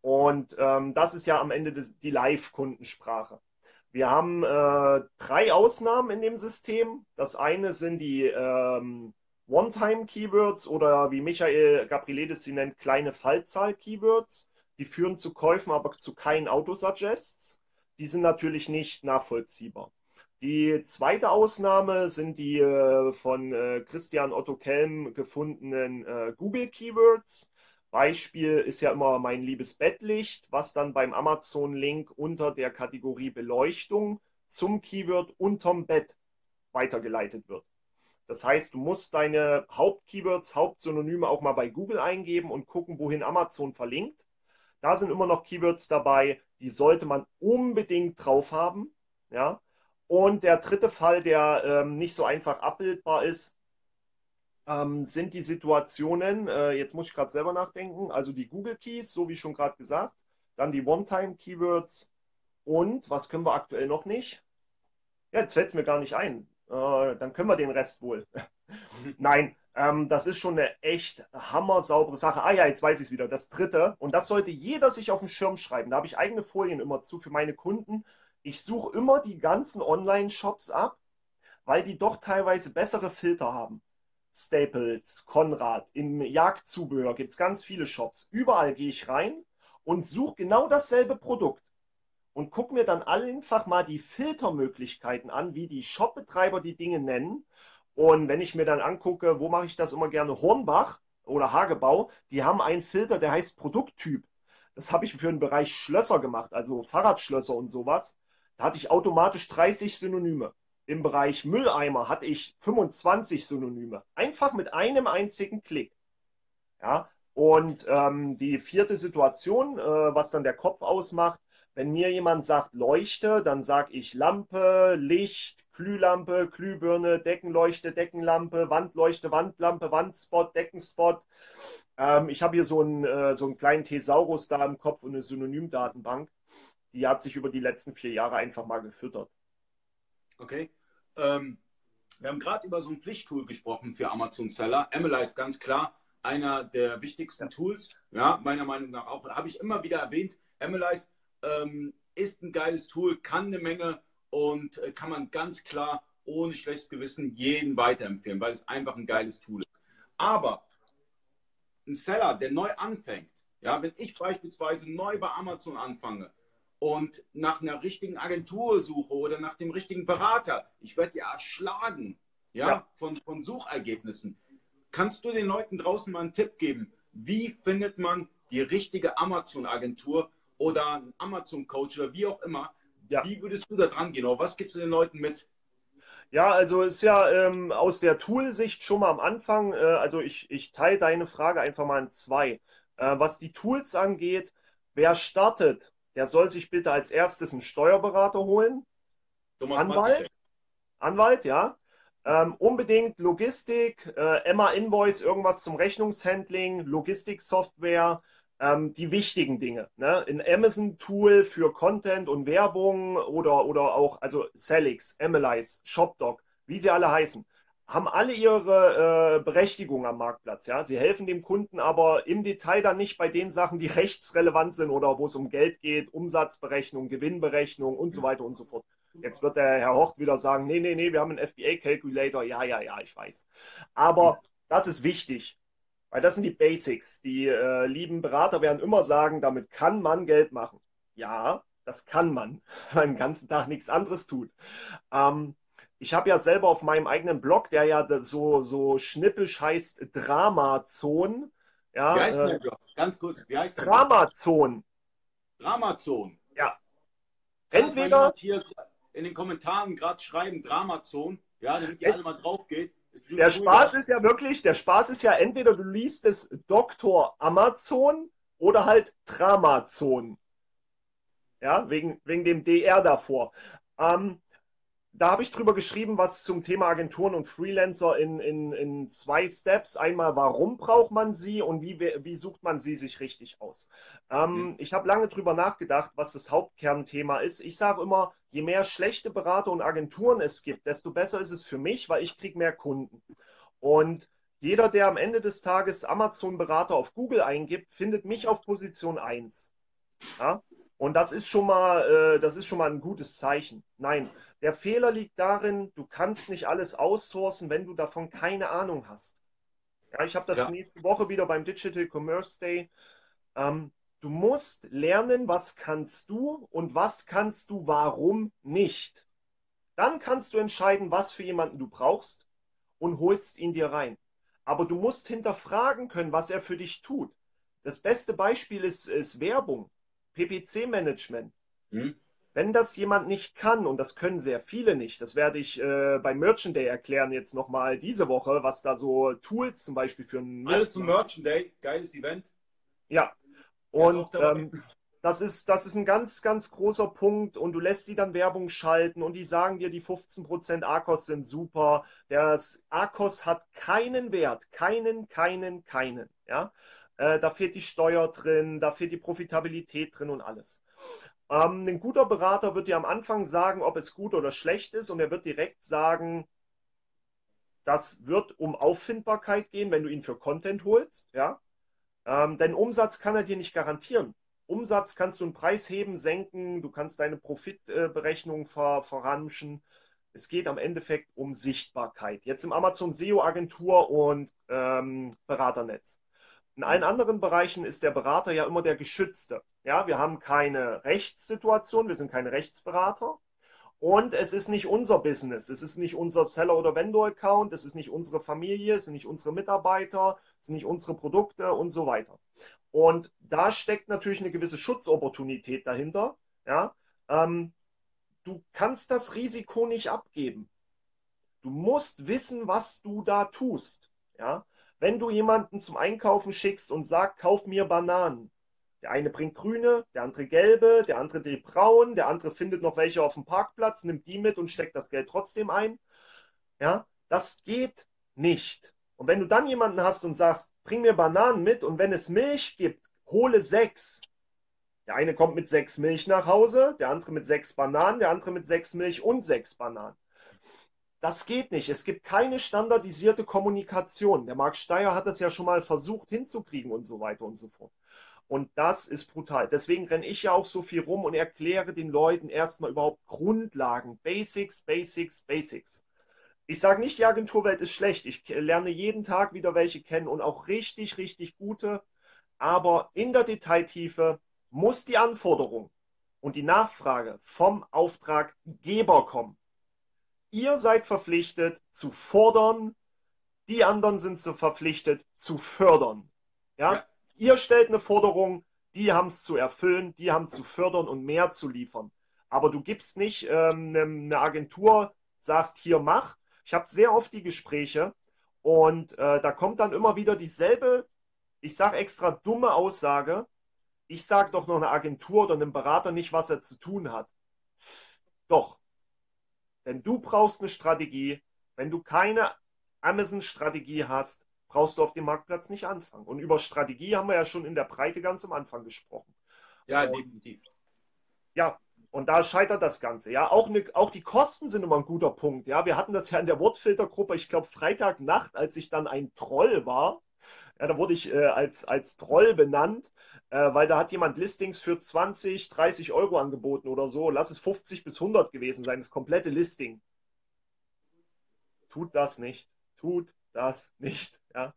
Und ähm, das ist ja am Ende des, die Live-Kundensprache. Wir haben äh, drei Ausnahmen in dem System. Das eine sind die ähm, One-Time-Keywords oder wie Michael Gabrielidis sie nennt, kleine Fallzahl-Keywords. Die führen zu Käufen, aber zu keinen Autosuggests. Die sind natürlich nicht nachvollziehbar. Die zweite Ausnahme sind die äh, von äh, Christian Otto Kelm gefundenen äh, Google Keywords. Beispiel ist ja immer mein liebes Bettlicht, was dann beim Amazon-Link unter der Kategorie Beleuchtung zum Keyword unterm Bett weitergeleitet wird. Das heißt, du musst deine Hauptkeywords, Hauptsynonyme auch mal bei Google eingeben und gucken, wohin Amazon verlinkt. Da sind immer noch Keywords dabei, die sollte man unbedingt drauf haben. Ja? Und der dritte Fall, der ähm, nicht so einfach abbildbar ist, ähm, sind die Situationen, äh, jetzt muss ich gerade selber nachdenken, also die Google Keys, so wie schon gerade gesagt, dann die One-Time-Keywords und was können wir aktuell noch nicht? Ja, jetzt fällt es mir gar nicht ein. Äh, dann können wir den Rest wohl. *laughs* Nein, ähm, das ist schon eine echt hammersaubere Sache. Ah ja, jetzt weiß ich es wieder. Das dritte, und das sollte jeder sich auf den Schirm schreiben. Da habe ich eigene Folien immer zu für meine Kunden. Ich suche immer die ganzen Online-Shops ab, weil die doch teilweise bessere Filter haben. Staples, Konrad, im Jagdzubehör gibt es ganz viele Shops. Überall gehe ich rein und suche genau dasselbe Produkt und gucke mir dann einfach mal die Filtermöglichkeiten an, wie die Shopbetreiber die Dinge nennen. Und wenn ich mir dann angucke, wo mache ich das immer gerne? Hornbach oder Hagebau, die haben einen Filter, der heißt Produkttyp. Das habe ich für den Bereich Schlösser gemacht, also Fahrradschlösser und sowas. Da hatte ich automatisch 30 Synonyme. Im Bereich Mülleimer hatte ich 25 Synonyme. Einfach mit einem einzigen Klick. Ja, und ähm, die vierte Situation, äh, was dann der Kopf ausmacht, wenn mir jemand sagt Leuchte, dann sage ich Lampe, Licht, Glühlampe, Glühbirne, Deckenleuchte, Deckenlampe, Wandleuchte, Wandlampe, Wandspot, Deckenspot. Ähm, ich habe hier so einen, äh, so einen kleinen Thesaurus da im Kopf und eine Synonymdatenbank. Die hat sich über die letzten vier Jahre einfach mal gefüttert. Okay. Ähm, wir haben gerade über so ein Pflichttool gesprochen für Amazon Seller. Emily ist ganz klar einer der wichtigsten. Tools. Ja, meiner Meinung nach auch. Habe ich immer wieder erwähnt. Emily ähm, ist ein geiles Tool, kann eine Menge und äh, kann man ganz klar ohne schlechtes Gewissen jeden weiterempfehlen, weil es einfach ein geiles Tool ist. Aber ein Seller, der neu anfängt, ja, wenn ich beispielsweise neu bei Amazon anfange und nach einer richtigen Agentur suche oder nach dem richtigen Berater, ich werde ja erschlagen ja, ja. Von, von Suchergebnissen. Kannst du den Leuten draußen mal einen Tipp geben? Wie findet man die richtige Amazon-Agentur oder einen Amazon-Coach oder wie auch immer? Ja. Wie würdest du da dran gehen? Oder was gibst du den Leuten mit? Ja, also ist ja ähm, aus der Tool-Sicht schon mal am Anfang, äh, also ich, ich teile deine Frage einfach mal in zwei. Äh, was die Tools angeht, wer startet, der soll sich bitte als erstes einen Steuerberater holen. Thomas Anwalt. Mattichek. Anwalt, ja. Ähm, unbedingt Logistik, äh, Emma Invoice, irgendwas zum Rechnungshandling, Logistiksoftware, ähm, die wichtigen Dinge. Ne? In Amazon Tool für Content und Werbung oder, oder auch, also Celix, Emilize, ShopDoc, wie sie alle heißen haben alle ihre äh, Berechtigung am Marktplatz. Ja? Sie helfen dem Kunden aber im Detail dann nicht bei den Sachen, die *laughs* rechtsrelevant sind oder wo es um Geld geht, Umsatzberechnung, Gewinnberechnung und so weiter und so fort. Jetzt wird der Herr Hocht wieder sagen, nee, nee, nee, wir haben einen FBA-Calculator. Ja, ja, ja, ich weiß. Aber das ist wichtig, weil das sind die Basics. Die äh, lieben Berater werden immer sagen, damit kann man Geld machen. Ja, das kann man, *laughs* weil man den ganzen Tag nichts anderes tut. Ähm, ich habe ja selber auf meinem eigenen Blog, der ja so, so schnippisch heißt Dramazon. Ja, wie heißt äh, der Blog? Ganz kurz, wie heißt der Dramazon. Dramazon. Ja. Entweder. hier in den Kommentaren gerade schreiben Dramazon, ja, damit ihr alle mal drauf geht. Der Spaß ist ja wirklich, der Spaß ist ja entweder du liest es Dr. Amazon oder halt Dramazon. Ja, wegen, wegen dem DR davor. Ähm, da habe ich drüber geschrieben, was zum Thema Agenturen und Freelancer in, in, in zwei Steps. Einmal, warum braucht man sie und wie, wie sucht man sie sich richtig aus? Ähm, mhm. Ich habe lange drüber nachgedacht, was das Hauptkernthema ist. Ich sage immer, je mehr schlechte Berater und Agenturen es gibt, desto besser ist es für mich, weil ich kriege mehr Kunden. Und jeder, der am Ende des Tages Amazon-Berater auf Google eingibt, findet mich auf Position 1. Ja? Und das ist schon mal, äh, das ist schon mal ein gutes Zeichen. Nein, der Fehler liegt darin, du kannst nicht alles outsourcen, wenn du davon keine Ahnung hast. Ja, ich habe das ja. nächste Woche wieder beim Digital Commerce Day. Ähm, du musst lernen, was kannst du und was kannst du warum nicht. Dann kannst du entscheiden, was für jemanden du brauchst und holst ihn dir rein. Aber du musst hinterfragen können, was er für dich tut. Das beste Beispiel ist, ist Werbung. PPC-Management. Hm. Wenn das jemand nicht kann, und das können sehr viele nicht, das werde ich äh, beim Merchant Day erklären jetzt nochmal diese Woche, was da so Tools zum Beispiel für ein Alles zum Merchant Day, geiles Event. Ja, und ähm, das, ist, das ist ein ganz, ganz großer Punkt und du lässt sie dann Werbung schalten und die sagen dir, die 15% ARKOS sind super. Das ARKOS hat keinen Wert, keinen, keinen, keinen. Ja? Äh, da fehlt die Steuer drin, da fehlt die Profitabilität drin und alles. Ähm, ein guter Berater wird dir am Anfang sagen, ob es gut oder schlecht ist und er wird direkt sagen, das wird um Auffindbarkeit gehen, wenn du ihn für Content holst, ja. Ähm, denn Umsatz kann er dir nicht garantieren. Umsatz kannst du einen Preis heben, senken, du kannst deine Profitberechnung ver verramschen. Es geht am Endeffekt um Sichtbarkeit. Jetzt im Amazon SEO Agentur und ähm, Beraternetz. In allen anderen Bereichen ist der Berater ja immer der Geschützte. Ja, wir haben keine Rechtssituation, wir sind keine Rechtsberater. Und es ist nicht unser Business, es ist nicht unser Seller- oder Vendor-Account, es ist nicht unsere Familie, es sind nicht unsere Mitarbeiter, es sind nicht unsere Produkte und so weiter. Und da steckt natürlich eine gewisse Schutzopportunität dahinter. Ja? Ähm, du kannst das Risiko nicht abgeben. Du musst wissen, was du da tust. Ja? Wenn du jemanden zum Einkaufen schickst und sagst, kauf mir Bananen. Der eine bringt grüne, der andere gelbe, der andere die braun, der andere findet noch welche auf dem Parkplatz, nimmt die mit und steckt das Geld trotzdem ein. Ja, das geht nicht. Und wenn du dann jemanden hast und sagst, bring mir Bananen mit und wenn es Milch gibt, hole sechs. Der eine kommt mit sechs Milch nach Hause, der andere mit sechs Bananen, der andere mit sechs Milch und sechs Bananen. Das geht nicht. Es gibt keine standardisierte Kommunikation. Der Marc Steyer hat das ja schon mal versucht hinzukriegen und so weiter und so fort. Und das ist brutal. Deswegen renne ich ja auch so viel rum und erkläre den Leuten erstmal überhaupt Grundlagen. Basics, Basics, Basics. Ich sage nicht, die Agenturwelt ist schlecht. Ich lerne jeden Tag wieder welche kennen und auch richtig, richtig gute. Aber in der Detailtiefe muss die Anforderung und die Nachfrage vom Auftraggeber kommen. Ihr seid verpflichtet zu fordern, die anderen sind so verpflichtet zu fördern. Ja? ja. Ihr stellt eine Forderung, die haben es zu erfüllen, die haben zu fördern und mehr zu liefern. Aber du gibst nicht ähm, eine Agentur, sagst hier mach. Ich habe sehr oft die Gespräche und äh, da kommt dann immer wieder dieselbe, ich sage extra dumme Aussage. Ich sage doch noch eine Agentur oder einem Berater nicht, was er zu tun hat. Doch, denn du brauchst eine Strategie. Wenn du keine Amazon-Strategie hast, brauchst du auf dem Marktplatz nicht anfangen. Und über Strategie haben wir ja schon in der Breite ganz am Anfang gesprochen. Ja, definitiv. Ja, und da scheitert das Ganze. Ja, auch, eine, auch die Kosten sind immer ein guter Punkt. Ja, wir hatten das ja in der Wortfiltergruppe, ich glaube, Freitagnacht, als ich dann ein Troll war. Ja, da wurde ich äh, als, als Troll benannt äh, weil da hat jemand Listings für 20, 30 Euro angeboten oder so. Lass es 50 bis 100 gewesen sein, das komplette Listing. Tut das nicht. Tut das nicht. Ja.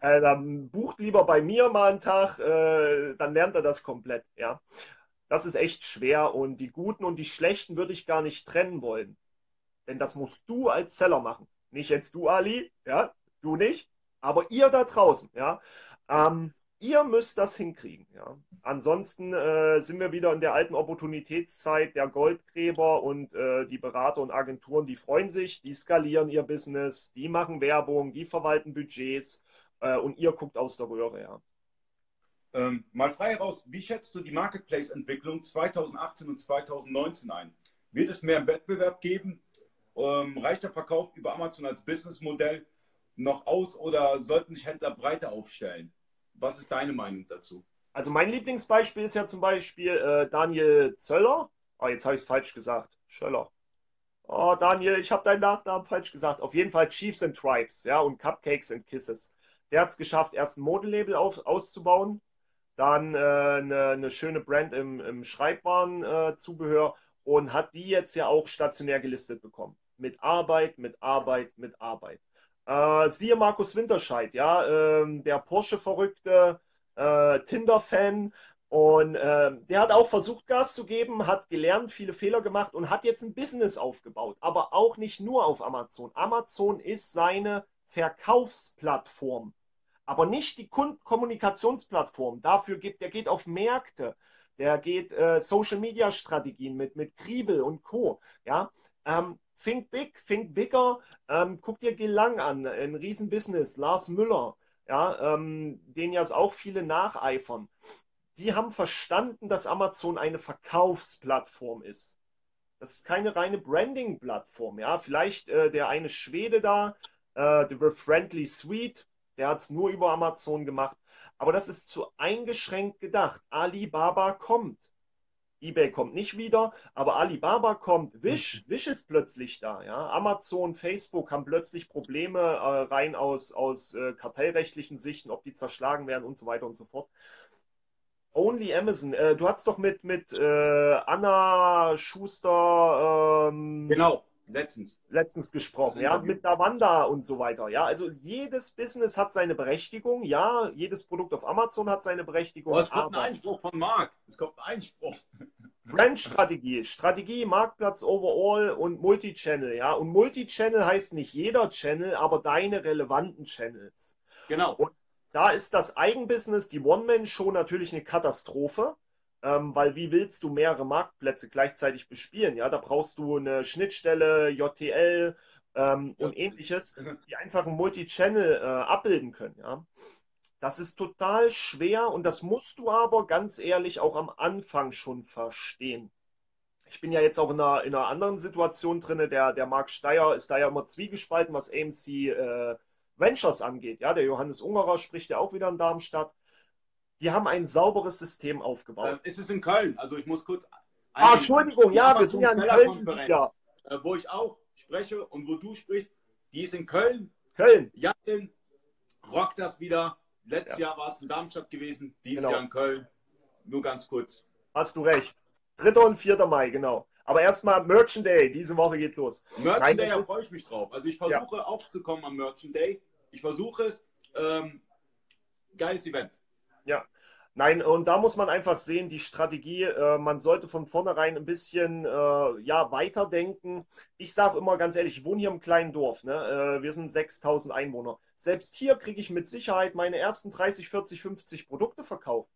Äh, dann bucht lieber bei mir mal einen Tag, äh, dann lernt er das komplett. Ja. Das ist echt schwer und die Guten und die Schlechten würde ich gar nicht trennen wollen. Denn das musst du als Seller machen. Nicht jetzt du, Ali, ja, du nicht, aber ihr da draußen, ja. Ähm, ihr müsst das hinkriegen. Ja. Ansonsten äh, sind wir wieder in der alten Opportunitätszeit der Goldgräber und äh, die Berater und Agenturen, die freuen sich, die skalieren ihr Business, die machen Werbung, die verwalten Budgets äh, und ihr guckt aus der Röhre. Ja. Ähm, mal frei heraus, wie schätzt du die Marketplace-Entwicklung 2018 und 2019 ein? Wird es mehr Wettbewerb geben? Ähm, reicht der Verkauf über Amazon als Businessmodell noch aus oder sollten sich Händler breiter aufstellen? Was ist deine Meinung dazu? Also mein Lieblingsbeispiel ist ja zum Beispiel äh, Daniel Zöller. Oh, jetzt habe ich es falsch gesagt. Schöller. Oh, Daniel, ich habe deinen Nachnamen falsch gesagt. Auf jeden Fall Chiefs and Tribes, ja, und Cupcakes and Kisses. Der hat es geschafft, erst ein Modelabel auf, auszubauen, dann äh, eine, eine, schöne Brand im, im Schreibwarenzubehör äh, und hat die jetzt ja auch stationär gelistet bekommen. Mit Arbeit, mit Arbeit, mit Arbeit. Äh, siehe Markus Winterscheid, ja, ähm, der Porsche-verrückte äh, Tinder-Fan, und äh, der hat auch versucht, Gas zu geben, hat gelernt, viele Fehler gemacht und hat jetzt ein Business aufgebaut. Aber auch nicht nur auf Amazon. Amazon ist seine Verkaufsplattform, aber nicht die Kommunikationsplattform. Dafür geht, der geht auf Märkte, der geht äh, Social Media Strategien mit, mit Kriebel und Co. Ja, ähm, think big, think bigger. Ähm, guck dir Gelang an, ein Riesenbusiness, Lars Müller, ja, ähm, den ja auch viele nacheifern die haben verstanden, dass Amazon eine Verkaufsplattform ist. Das ist keine reine Branding-Plattform. Ja, vielleicht äh, der eine Schwede da, äh, The Friendly Suite, der hat es nur über Amazon gemacht. Aber das ist zu eingeschränkt gedacht. Alibaba kommt. eBay kommt nicht wieder, aber Alibaba kommt. Wish, mhm. Wish ist plötzlich da. Ja? Amazon, Facebook haben plötzlich Probleme äh, rein aus, aus äh, kartellrechtlichen Sichten, ob die zerschlagen werden und so weiter und so fort. Only Amazon. Äh, du hast doch mit, mit äh, Anna Schuster ähm, genau, letztens. letztens gesprochen, ja, mit Davanda und so weiter. Ja, also jedes Business hat seine Berechtigung, ja, jedes Produkt auf Amazon hat seine Berechtigung. Oh, es kommt ein Einspruch von Marc. Es kommt ein Einspruch. Brandstrategie, Strategie, Marktplatz overall und Multichannel, ja. Und Multichannel heißt nicht jeder Channel, aber deine relevanten Channels. Genau. Und da ist das Eigenbusiness, die One-Man-Show natürlich eine Katastrophe, ähm, weil wie willst du mehrere Marktplätze gleichzeitig bespielen? Ja, da brauchst du eine Schnittstelle, JTL ähm, und ähnliches, die einfach ein Multi-Channel äh, abbilden können. Ja. Das ist total schwer und das musst du aber ganz ehrlich auch am Anfang schon verstehen. Ich bin ja jetzt auch in einer, in einer anderen Situation drin. Der, der Marc Steyer ist da ja immer zwiegespalten, was AMC äh, Ventures angeht. Ja, der Johannes Ungerer spricht ja auch wieder in Darmstadt. Die haben ein sauberes System aufgebaut. Äh, ist es in Köln? Also ich muss kurz. Ah, Entschuldigung, ja, wir sind ja in Köln Jahr. Äh, wo ich auch spreche und wo du sprichst, die ist in Köln. Köln. Jatin rockt das wieder. Letztes ja. Jahr war es in Darmstadt gewesen, dieses genau. Jahr in Köln. Nur ganz kurz. Hast du recht. 3. und 4. Mai, genau. Aber erstmal Merchant Day, diese Woche geht's los. Merchant Nein, Day, da freue ich mich drauf. Also ich versuche ja. aufzukommen am Merchant Day. Ich versuche es. Ähm, geiles Event. Ja. Nein, und da muss man einfach sehen, die Strategie, äh, man sollte von vornherein ein bisschen äh, ja, weiterdenken. Ich sage immer ganz ehrlich, ich wohne hier im kleinen Dorf, ne? Äh, wir sind 6000 Einwohner. Selbst hier kriege ich mit Sicherheit meine ersten 30, 40, 50 Produkte verkauft.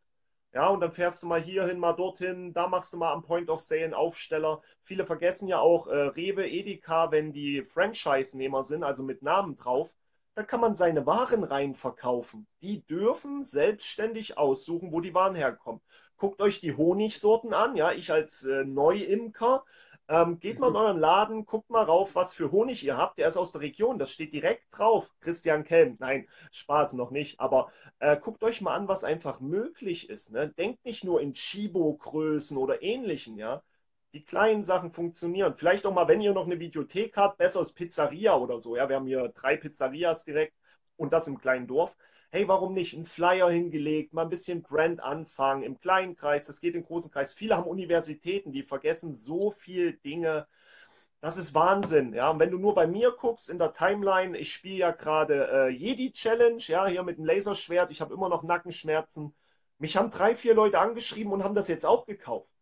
Ja, und dann fährst du mal hierhin, mal dorthin, da machst du mal am Point of Sale einen Aufsteller. Viele vergessen ja auch äh, Rewe, Edeka, wenn die Franchise-Nehmer sind, also mit Namen drauf da kann man seine Waren rein verkaufen. Die dürfen selbstständig aussuchen, wo die Waren herkommen. Guckt euch die Honigsorten an, ja, ich als äh, Neuimker, ähm, geht mal in euren Laden, guckt mal rauf, was für Honig ihr habt. Der ist aus der Region, das steht direkt drauf. Christian Kelm. Nein, Spaß noch nicht. Aber äh, guckt euch mal an, was einfach möglich ist. Ne? Denkt nicht nur in Chibo-Größen oder ähnlichen, ja die kleinen Sachen funktionieren. Vielleicht auch mal, wenn ihr noch eine Videothek habt, besser als Pizzeria oder so. Ja, wir haben hier drei Pizzerias direkt und das im kleinen Dorf. Hey, warum nicht? Ein Flyer hingelegt, mal ein bisschen Brand anfangen im kleinen Kreis. Das geht im großen Kreis. Viele haben Universitäten, die vergessen so viel Dinge. Das ist Wahnsinn. Ja, und wenn du nur bei mir guckst in der Timeline, ich spiele ja gerade äh, Jedi Challenge, ja, hier mit dem Laserschwert. Ich habe immer noch Nackenschmerzen. Mich haben drei, vier Leute angeschrieben und haben das jetzt auch gekauft.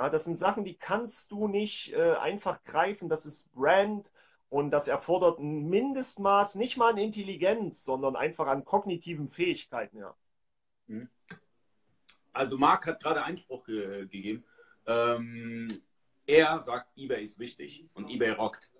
Ja, das sind Sachen, die kannst du nicht äh, einfach greifen. Das ist Brand und das erfordert ein Mindestmaß, nicht mal an Intelligenz, sondern einfach an kognitiven Fähigkeiten. Ja. Mhm. Also Marc hat gerade Einspruch ge gegeben. Ähm, er sagt, eBay ist wichtig und eBay rockt.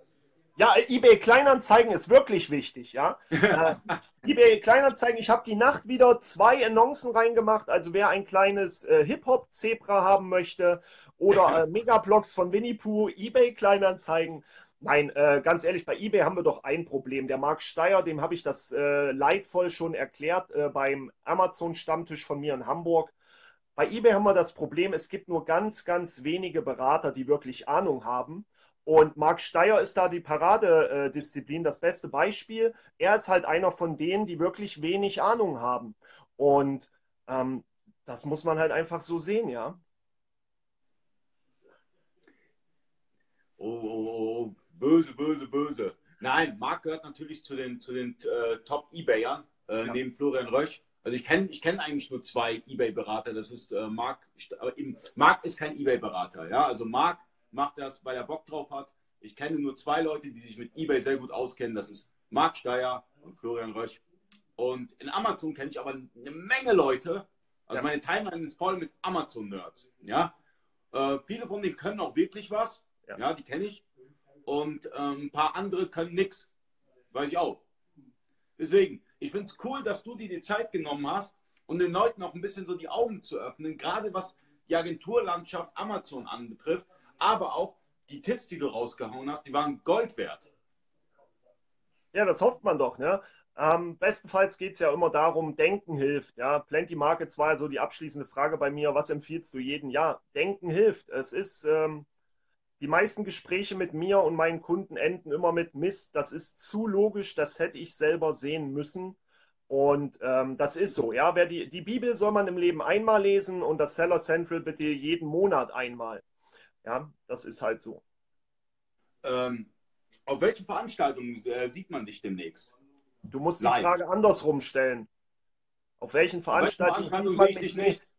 Ja, eBay Kleinanzeigen ist wirklich wichtig, ja. *laughs* äh, eBay Kleinanzeigen, ich habe die Nacht wieder zwei Annoncen reingemacht. Also wer ein kleines äh, Hip-Hop-Zebra haben möchte oder *laughs* äh, Megablocks von Winnie Pooh, eBay Kleinanzeigen. Nein, äh, ganz ehrlich, bei eBay haben wir doch ein Problem. Der Marc Steyer, dem habe ich das äh, leidvoll schon erklärt äh, beim Amazon-Stammtisch von mir in Hamburg. Bei eBay haben wir das Problem, es gibt nur ganz, ganz wenige Berater, die wirklich Ahnung haben. Und Marc Steyer ist da die Paradedisziplin, das beste Beispiel. Er ist halt einer von denen, die wirklich wenig Ahnung haben. Und ähm, Das muss man halt einfach so sehen, ja. Oh, oh, oh, oh. böse, böse, böse. Nein, Marc gehört natürlich zu den, zu den äh, Top-Ebayern, äh, ja. neben Florian Rösch. Also ich kenne ich kenn eigentlich nur zwei Ebay-Berater. Das ist äh, Marc, äh, Marc ist kein Ebay-Berater. Ja? Also Marc macht das, weil er Bock drauf hat. Ich kenne nur zwei Leute, die sich mit Ebay sehr gut auskennen. Das ist Marc Steyer und Florian Rösch. Und in Amazon kenne ich aber eine Menge Leute. Also ja. meine Timeline ist voll mit Amazon-Nerds. Ja? Äh, viele von denen können auch wirklich was. Ja, ja die kenne ich. Und ähm, ein paar andere können nichts. Weiß ich auch. Deswegen, ich finde es cool, dass du dir die Zeit genommen hast, um den Leuten auch ein bisschen so die Augen zu öffnen, gerade was die Agenturlandschaft Amazon anbetrifft, aber auch die Tipps, die du rausgehauen hast, die waren Gold wert. Ja, das hofft man doch. Ne? Ähm, bestenfalls geht es ja immer darum, Denken hilft. Ja? Plenty Markets war ja so die abschließende Frage bei mir. Was empfiehlst du jedem? Ja, Denken hilft. Es ist, ähm, die meisten Gespräche mit mir und meinen Kunden enden immer mit Mist. Das ist zu logisch, das hätte ich selber sehen müssen. Und ähm, das ist so. Ja, wer die, die Bibel soll man im Leben einmal lesen und das Seller Central bitte jeden Monat einmal. Ja, das ist halt so. Ähm, auf welchen Veranstaltungen äh, sieht man dich demnächst? Du musst Live. die Frage andersrum stellen. Auf welchen Veranstaltungen sieht man dich nicht?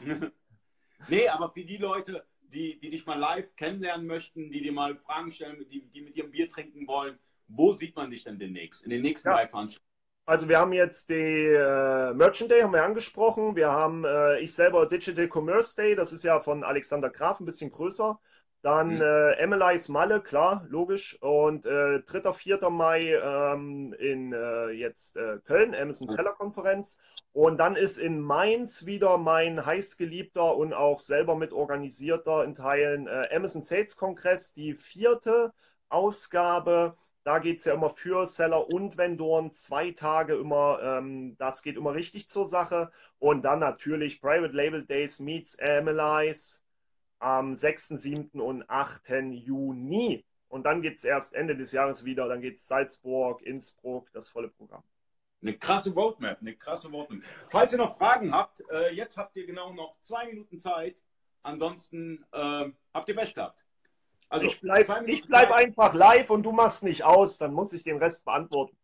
nicht? *laughs* nee, aber für die Leute, die, die dich mal live kennenlernen möchten, die dir mal Fragen stellen, die, die mit dir ein Bier trinken wollen, wo sieht man dich denn demnächst? In den nächsten ja. drei Veranstaltungen? Also wir haben jetzt die äh, Merchant Day, haben wir angesprochen. Wir haben äh, ich selber Digital Commerce Day, das ist ja von Alexander Graf ein bisschen größer. Dann mhm. äh, MLIs Malle, klar, logisch. Und äh, 3. 4. Mai ähm, in äh, jetzt äh, Köln, Amazon Seller Konferenz. Und dann ist in Mainz wieder mein heißgeliebter und auch selber mit organisierter in Teilen äh, Amazon Sales Kongress, die vierte Ausgabe. Da geht es ja immer für Seller und Vendoren zwei Tage immer. Ähm, das geht immer richtig zur Sache. Und dann natürlich Private Label Days meets MLIs am 6., 7. und 8. Juni. Und dann geht es erst Ende des Jahres wieder. Dann geht es Salzburg, Innsbruck, das volle Programm. Eine krasse Roadmap, eine krasse Roadmap. Falls ihr noch Fragen habt, äh, jetzt habt ihr genau noch zwei Minuten Zeit. Ansonsten äh, habt ihr Pech gehabt. Also, ich bleibe bleib einfach live und du machst nicht aus, dann muss ich den Rest beantworten.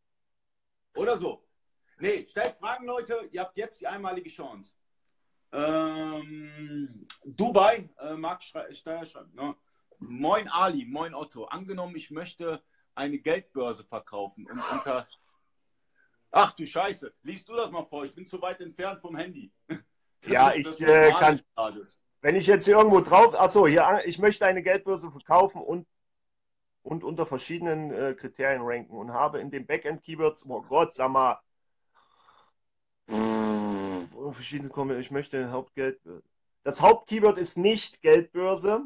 Oder so. Nee, stellt Fragen, Leute. Ihr habt jetzt die einmalige Chance. Ähm, Dubai, äh, Marc Steier schreibt, ne? Moin Ali, moin Otto. Angenommen, ich möchte eine Geldbörse verkaufen und unter. Ach du Scheiße, liest du das mal vor? Ich bin zu weit entfernt vom Handy. *laughs* Das ja, ich äh, kann. Wenn ich jetzt hier irgendwo drauf, achso, hier, ich möchte eine Geldbörse verkaufen und, und unter verschiedenen äh, Kriterien ranken und habe in den Backend-Keywords, oh Gott, sag mal, verschiedene kommen, ich möchte Hauptgeld. Das Hauptkeyword ist nicht Geldbörse.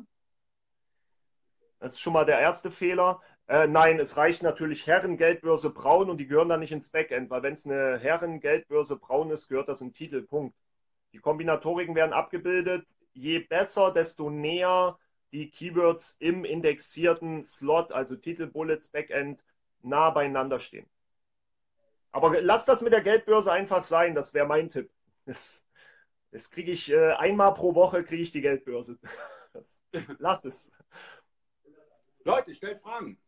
Das ist schon mal der erste Fehler. Äh, nein, es reicht natürlich Herren-Geldbörse braun und die gehören dann nicht ins Backend, weil wenn es eine Herren-Geldbörse braun ist, gehört das im Titel. Punkt. Die Kombinatoriken werden abgebildet. Je besser, desto näher die Keywords im indexierten Slot, also Titel, Bullets, Backend, nah beieinander stehen. Aber lass das mit der Geldbörse einfach sein, das wäre mein Tipp. Das, das kriege ich äh, einmal pro Woche kriege ich die Geldbörse. Das, lass es. Leute, stellt Fragen.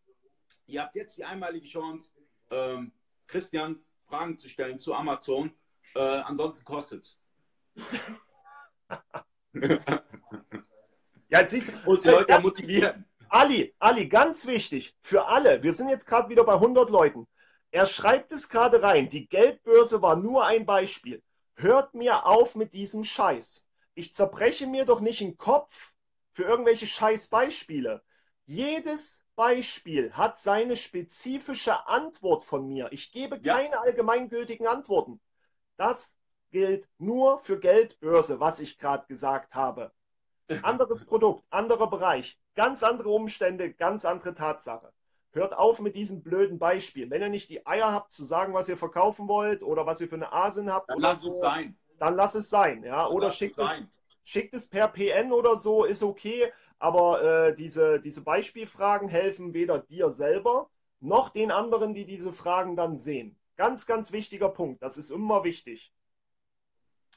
Ihr habt jetzt die einmalige Chance, ähm, Christian Fragen zu stellen zu Amazon. Äh, ansonsten kostet es. ja, jetzt siehst du, muss die Leute ja motivieren. Ali, Ali, ganz wichtig für alle. Wir sind jetzt gerade wieder bei 100 Leuten. Er schreibt es gerade rein. Die Geldbörse war nur ein Beispiel. Hört mir auf mit diesem Scheiß. Ich zerbreche mir doch nicht den Kopf für irgendwelche Scheißbeispiele. Jedes Beispiel hat seine spezifische Antwort von mir. Ich gebe ja. keine allgemeingültigen Antworten. Das gilt nur für Geldbörse, was ich gerade gesagt habe. *laughs* Anderes Produkt, anderer Bereich, ganz andere Umstände, ganz andere Tatsache. Hört auf mit diesem blöden Beispiel. Wenn ihr nicht die Eier habt zu sagen, was ihr verkaufen wollt oder was ihr für eine Asin habt, dann lasst so, es sein. Dann lasst es sein, ja. Dann oder schickt es, es, schickt es per PN oder so, ist okay. Aber äh, diese, diese Beispielfragen helfen weder dir selber noch den anderen, die diese Fragen dann sehen. Ganz, ganz wichtiger Punkt. Das ist immer wichtig.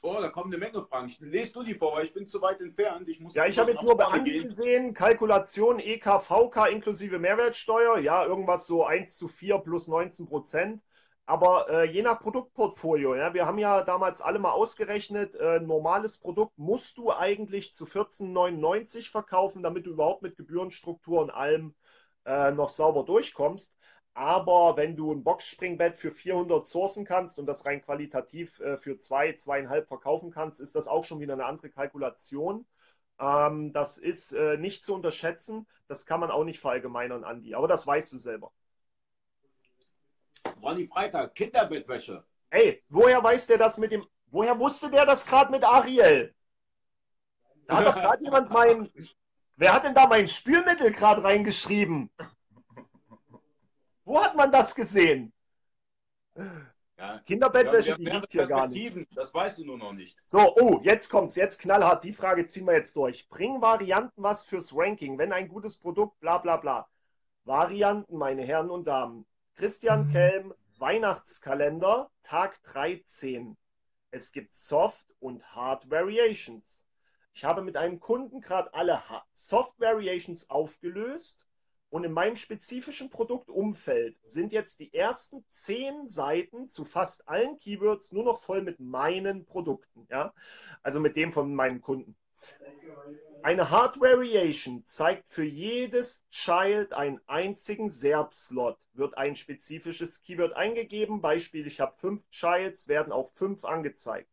Oh, da kommen eine Menge Fragen. Lest du die vor, weil ich bin zu weit entfernt. Ich muss ja, ich habe jetzt nur bei gesehen, Kalkulation EKVK inklusive Mehrwertsteuer, ja, irgendwas so 1 zu 4 plus 19 Prozent. Aber äh, je nach Produktportfolio, ja, wir haben ja damals alle mal ausgerechnet, äh, normales Produkt musst du eigentlich zu 14,99 verkaufen, damit du überhaupt mit Gebührenstruktur und allem äh, noch sauber durchkommst. Aber wenn du ein Boxspringbett für 400 sourcen kannst und das rein qualitativ äh, für zwei, zweieinhalb verkaufen kannst, ist das auch schon wieder eine andere Kalkulation. Ähm, das ist äh, nicht zu unterschätzen. Das kann man auch nicht verallgemeinern, Andi. Aber das weißt du selber. Ronny Freitag, Kinderbettwäsche. Ey, woher weiß der das mit dem. Woher wusste der das gerade mit Ariel? Da hat doch gerade jemand mein. Wer hat denn da mein Spülmittel gerade reingeschrieben? Wo hat man das gesehen? Ja, Kinderbettwäsche, ja, die hier gar nicht. Das weißt du nur noch nicht. So, oh, jetzt kommt's, jetzt knallhart. Die Frage ziehen wir jetzt durch. Bringen Varianten was fürs Ranking, wenn ein gutes Produkt, bla bla bla. Varianten, meine Herren und Damen. Christian mhm. Kelm, Weihnachtskalender, Tag 13. Es gibt Soft und Hard Variations. Ich habe mit einem Kunden gerade alle Soft Variations aufgelöst und in meinem spezifischen Produktumfeld sind jetzt die ersten zehn Seiten zu fast allen Keywords nur noch voll mit meinen Produkten. Ja? Also mit dem von meinen Kunden. Eine Hard Variation zeigt für jedes Child einen einzigen SERP-Slot. Wird ein spezifisches Keyword eingegeben, Beispiel, ich habe fünf Childs, werden auch fünf angezeigt.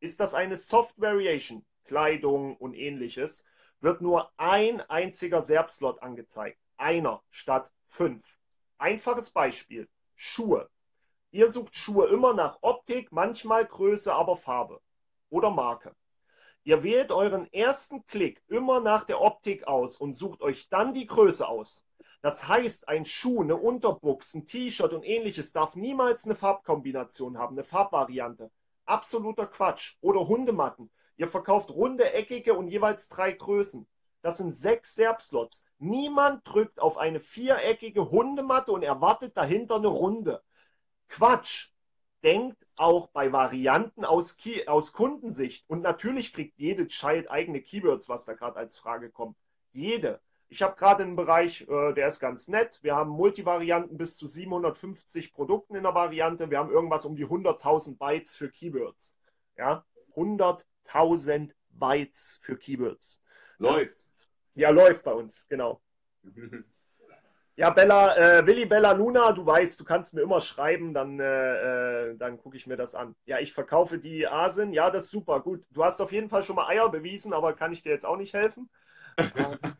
Ist das eine Soft Variation, Kleidung und ähnliches, wird nur ein einziger SERP-Slot angezeigt einer statt fünf. Einfaches Beispiel. Schuhe. Ihr sucht Schuhe immer nach Optik, manchmal Größe, aber Farbe oder Marke. Ihr wählt euren ersten Klick immer nach der Optik aus und sucht euch dann die Größe aus. Das heißt, ein Schuh, eine Unterbuchs, ein T-Shirt und ähnliches darf niemals eine Farbkombination haben, eine Farbvariante. Absoluter Quatsch. Oder Hundematten. Ihr verkauft runde, eckige und jeweils drei Größen. Das sind sechs Serb-Slots. Niemand drückt auf eine viereckige Hundematte und erwartet dahinter eine Runde. Quatsch. Denkt auch bei Varianten aus, Key aus Kundensicht. Und natürlich kriegt jede Child eigene Keywords, was da gerade als Frage kommt. Jede. Ich habe gerade einen Bereich, äh, der ist ganz nett. Wir haben Multivarianten bis zu 750 Produkten in der Variante. Wir haben irgendwas um die 100.000 Bytes für Keywords. Ja, 100.000 Bytes für Keywords. Läuft. Ja, läuft bei uns, genau. *laughs* Ja, Bella, äh, Willi Bella Luna, du weißt, du kannst mir immer schreiben, dann, äh, äh dann gucke ich mir das an. Ja, ich verkaufe die Asen. Ja, das ist super. Gut, du hast auf jeden Fall schon mal Eier bewiesen, aber kann ich dir jetzt auch nicht helfen. *laughs*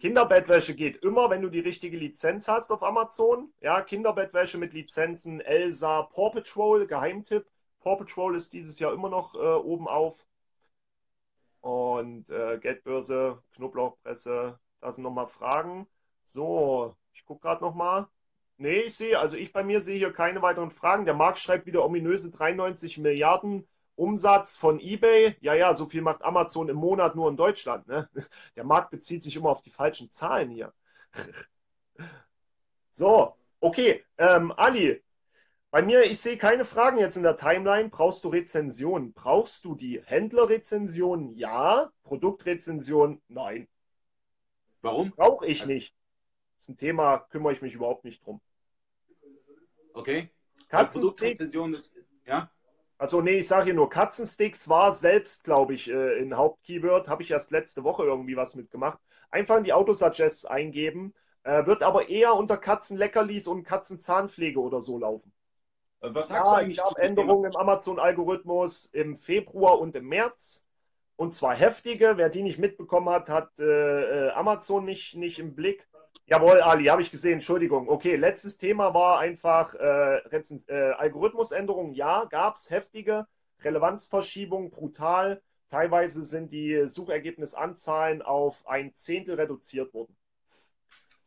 Kinderbettwäsche geht immer, wenn du die richtige Lizenz hast auf Amazon. Ja, Kinderbettwäsche mit Lizenzen Elsa, Paw Patrol, Geheimtipp. Paw Patrol ist dieses Jahr immer noch äh, oben auf. Und äh, Geldbörse, Knoblauchpresse, da sind nochmal Fragen. So, ich gucke gerade nochmal. Nee, ich sehe, also ich bei mir sehe hier keine weiteren Fragen. Der Markt schreibt wieder ominöse 93 Milliarden Umsatz von eBay. Ja, ja, so viel macht Amazon im Monat nur in Deutschland. Ne? *laughs* Der Markt bezieht sich immer auf die falschen Zahlen hier. *laughs* So, okay. Ähm, Ali, bei mir, ich sehe keine Fragen jetzt in der Timeline. Brauchst du Rezensionen? Brauchst du die Händlerrezensionen? Ja. Produktrezension? Nein. Warum? Brauche ich nicht. Das ist ein Thema, kümmere ich mich überhaupt nicht drum. Okay. Katzensticks. ja? Also nee, ich sage hier nur, Katzensticks war selbst, glaube ich, äh, in Hauptkeyword. Habe ich erst letzte Woche irgendwie was mitgemacht. Einfach in die Autosuggests eingeben. Äh, wird aber eher unter Katzenleckerlis und Katzenzahnpflege oder so laufen. Äh, was sagst ja, du eigentlich? Es gab Änderungen im Amazon-Algorithmus im Februar und im März. Und zwar heftige. Wer die nicht mitbekommen hat, hat äh, äh Amazon nicht, nicht im Blick. Jawohl, Ali, habe ich gesehen. Entschuldigung. Okay, letztes Thema war einfach äh, äh, Algorithmusänderungen. Ja, gab es heftige. Relevanzverschiebung, brutal. Teilweise sind die Suchergebnisanzahlen auf ein Zehntel reduziert worden.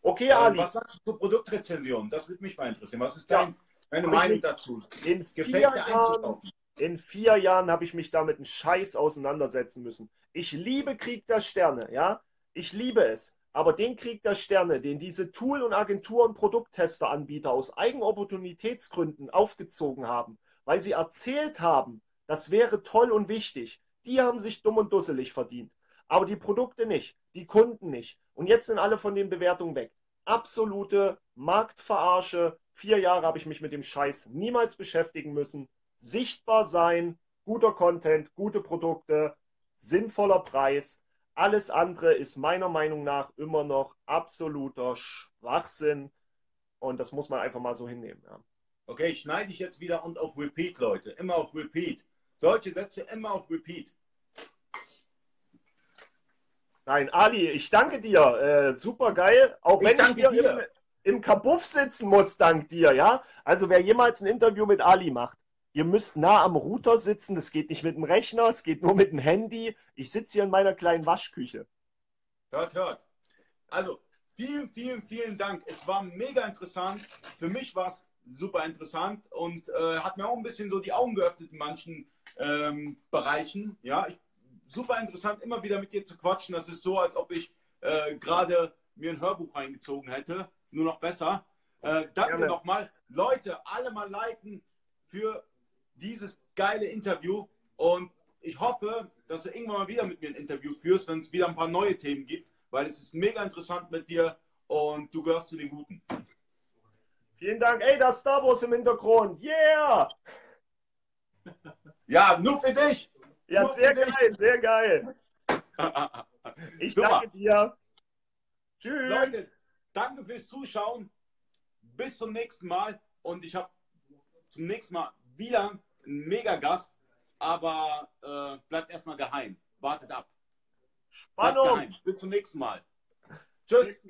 Okay, Ali. Was sagst du zur Produktrezension? Das würde mich mal interessieren. Was ist dein, ja. Meine Meinung dazu. In vier, Jahren, in vier Jahren habe ich mich damit einen Scheiß auseinandersetzen müssen. Ich liebe Krieg der Sterne, ja. Ich liebe es. Aber den Krieg der Sterne, den diese Tool- und Agentur- und Produkttesteranbieter aus Eigenopportunitätsgründen aufgezogen haben, weil sie erzählt haben, Das wäre toll und wichtig. Die haben sich dumm und dusselig verdient. Aber die Produkte nicht, die Kunden nicht. Und jetzt sind alle von den Bewertungen weg. Absolute Marktverarsche. Vier Jahre habe ich mich mit dem Scheiß niemals beschäftigen müssen. Sichtbar sein, guter Content, gute Produkte, sinnvoller Preis. Alles andere ist meiner Meinung nach immer noch absoluter Schwachsinn. Und das muss man einfach mal so hinnehmen. Ja. Okay, ich schneide ich jetzt wieder und auf Repeat, Leute. Immer auf Repeat. Solche Sätze immer auf Repeat. Nein, Ali, ich danke dir. Äh, super geil. Auch ich wenn ich hier dir. im, im Kabuff sitzen muss, dank dir, ja. Also wer jemals ein Interview mit Ali macht, ihr müsst nah am Router sitzen. Das geht nicht mit dem Rechner, es geht nur mit dem Handy. Ich sitze hier in meiner kleinen Waschküche. Hört, hört. Also, vielen, vielen, vielen Dank. Es war mega interessant. Für mich war es super interessant und äh, hat mir auch ein bisschen so die Augen geöffnet in manchen ähm, Bereichen. Ja, ich, super interessant, immer wieder mit dir zu quatschen. Das ist so, als ob ich äh, gerade mir ein Hörbuch reingezogen hätte. Nur noch besser. Äh, danke nochmal. Leute, alle mal liken für dieses geile Interview und ich hoffe, dass du irgendwann mal wieder mit mir ein Interview führst, wenn es wieder ein paar neue Themen gibt, weil es ist mega interessant mit dir und du gehörst zu den Guten. Vielen Dank. Ey, das Star Wars im Hintergrund. Yeah! *laughs* Ja, nur für dich. Ja, nur sehr geil, dich. sehr geil. *laughs* Ich Super. danke dir. Tschüss. Leute, danke fürs Zuschauen. Bis zum nächsten Mal. Und ich habe zum nächsten Mal wieder einen Mega-Gast, aber äh, bleibt erstmal geheim. Wartet ab. Spannung. Bis zum nächsten Mal. Tschüss.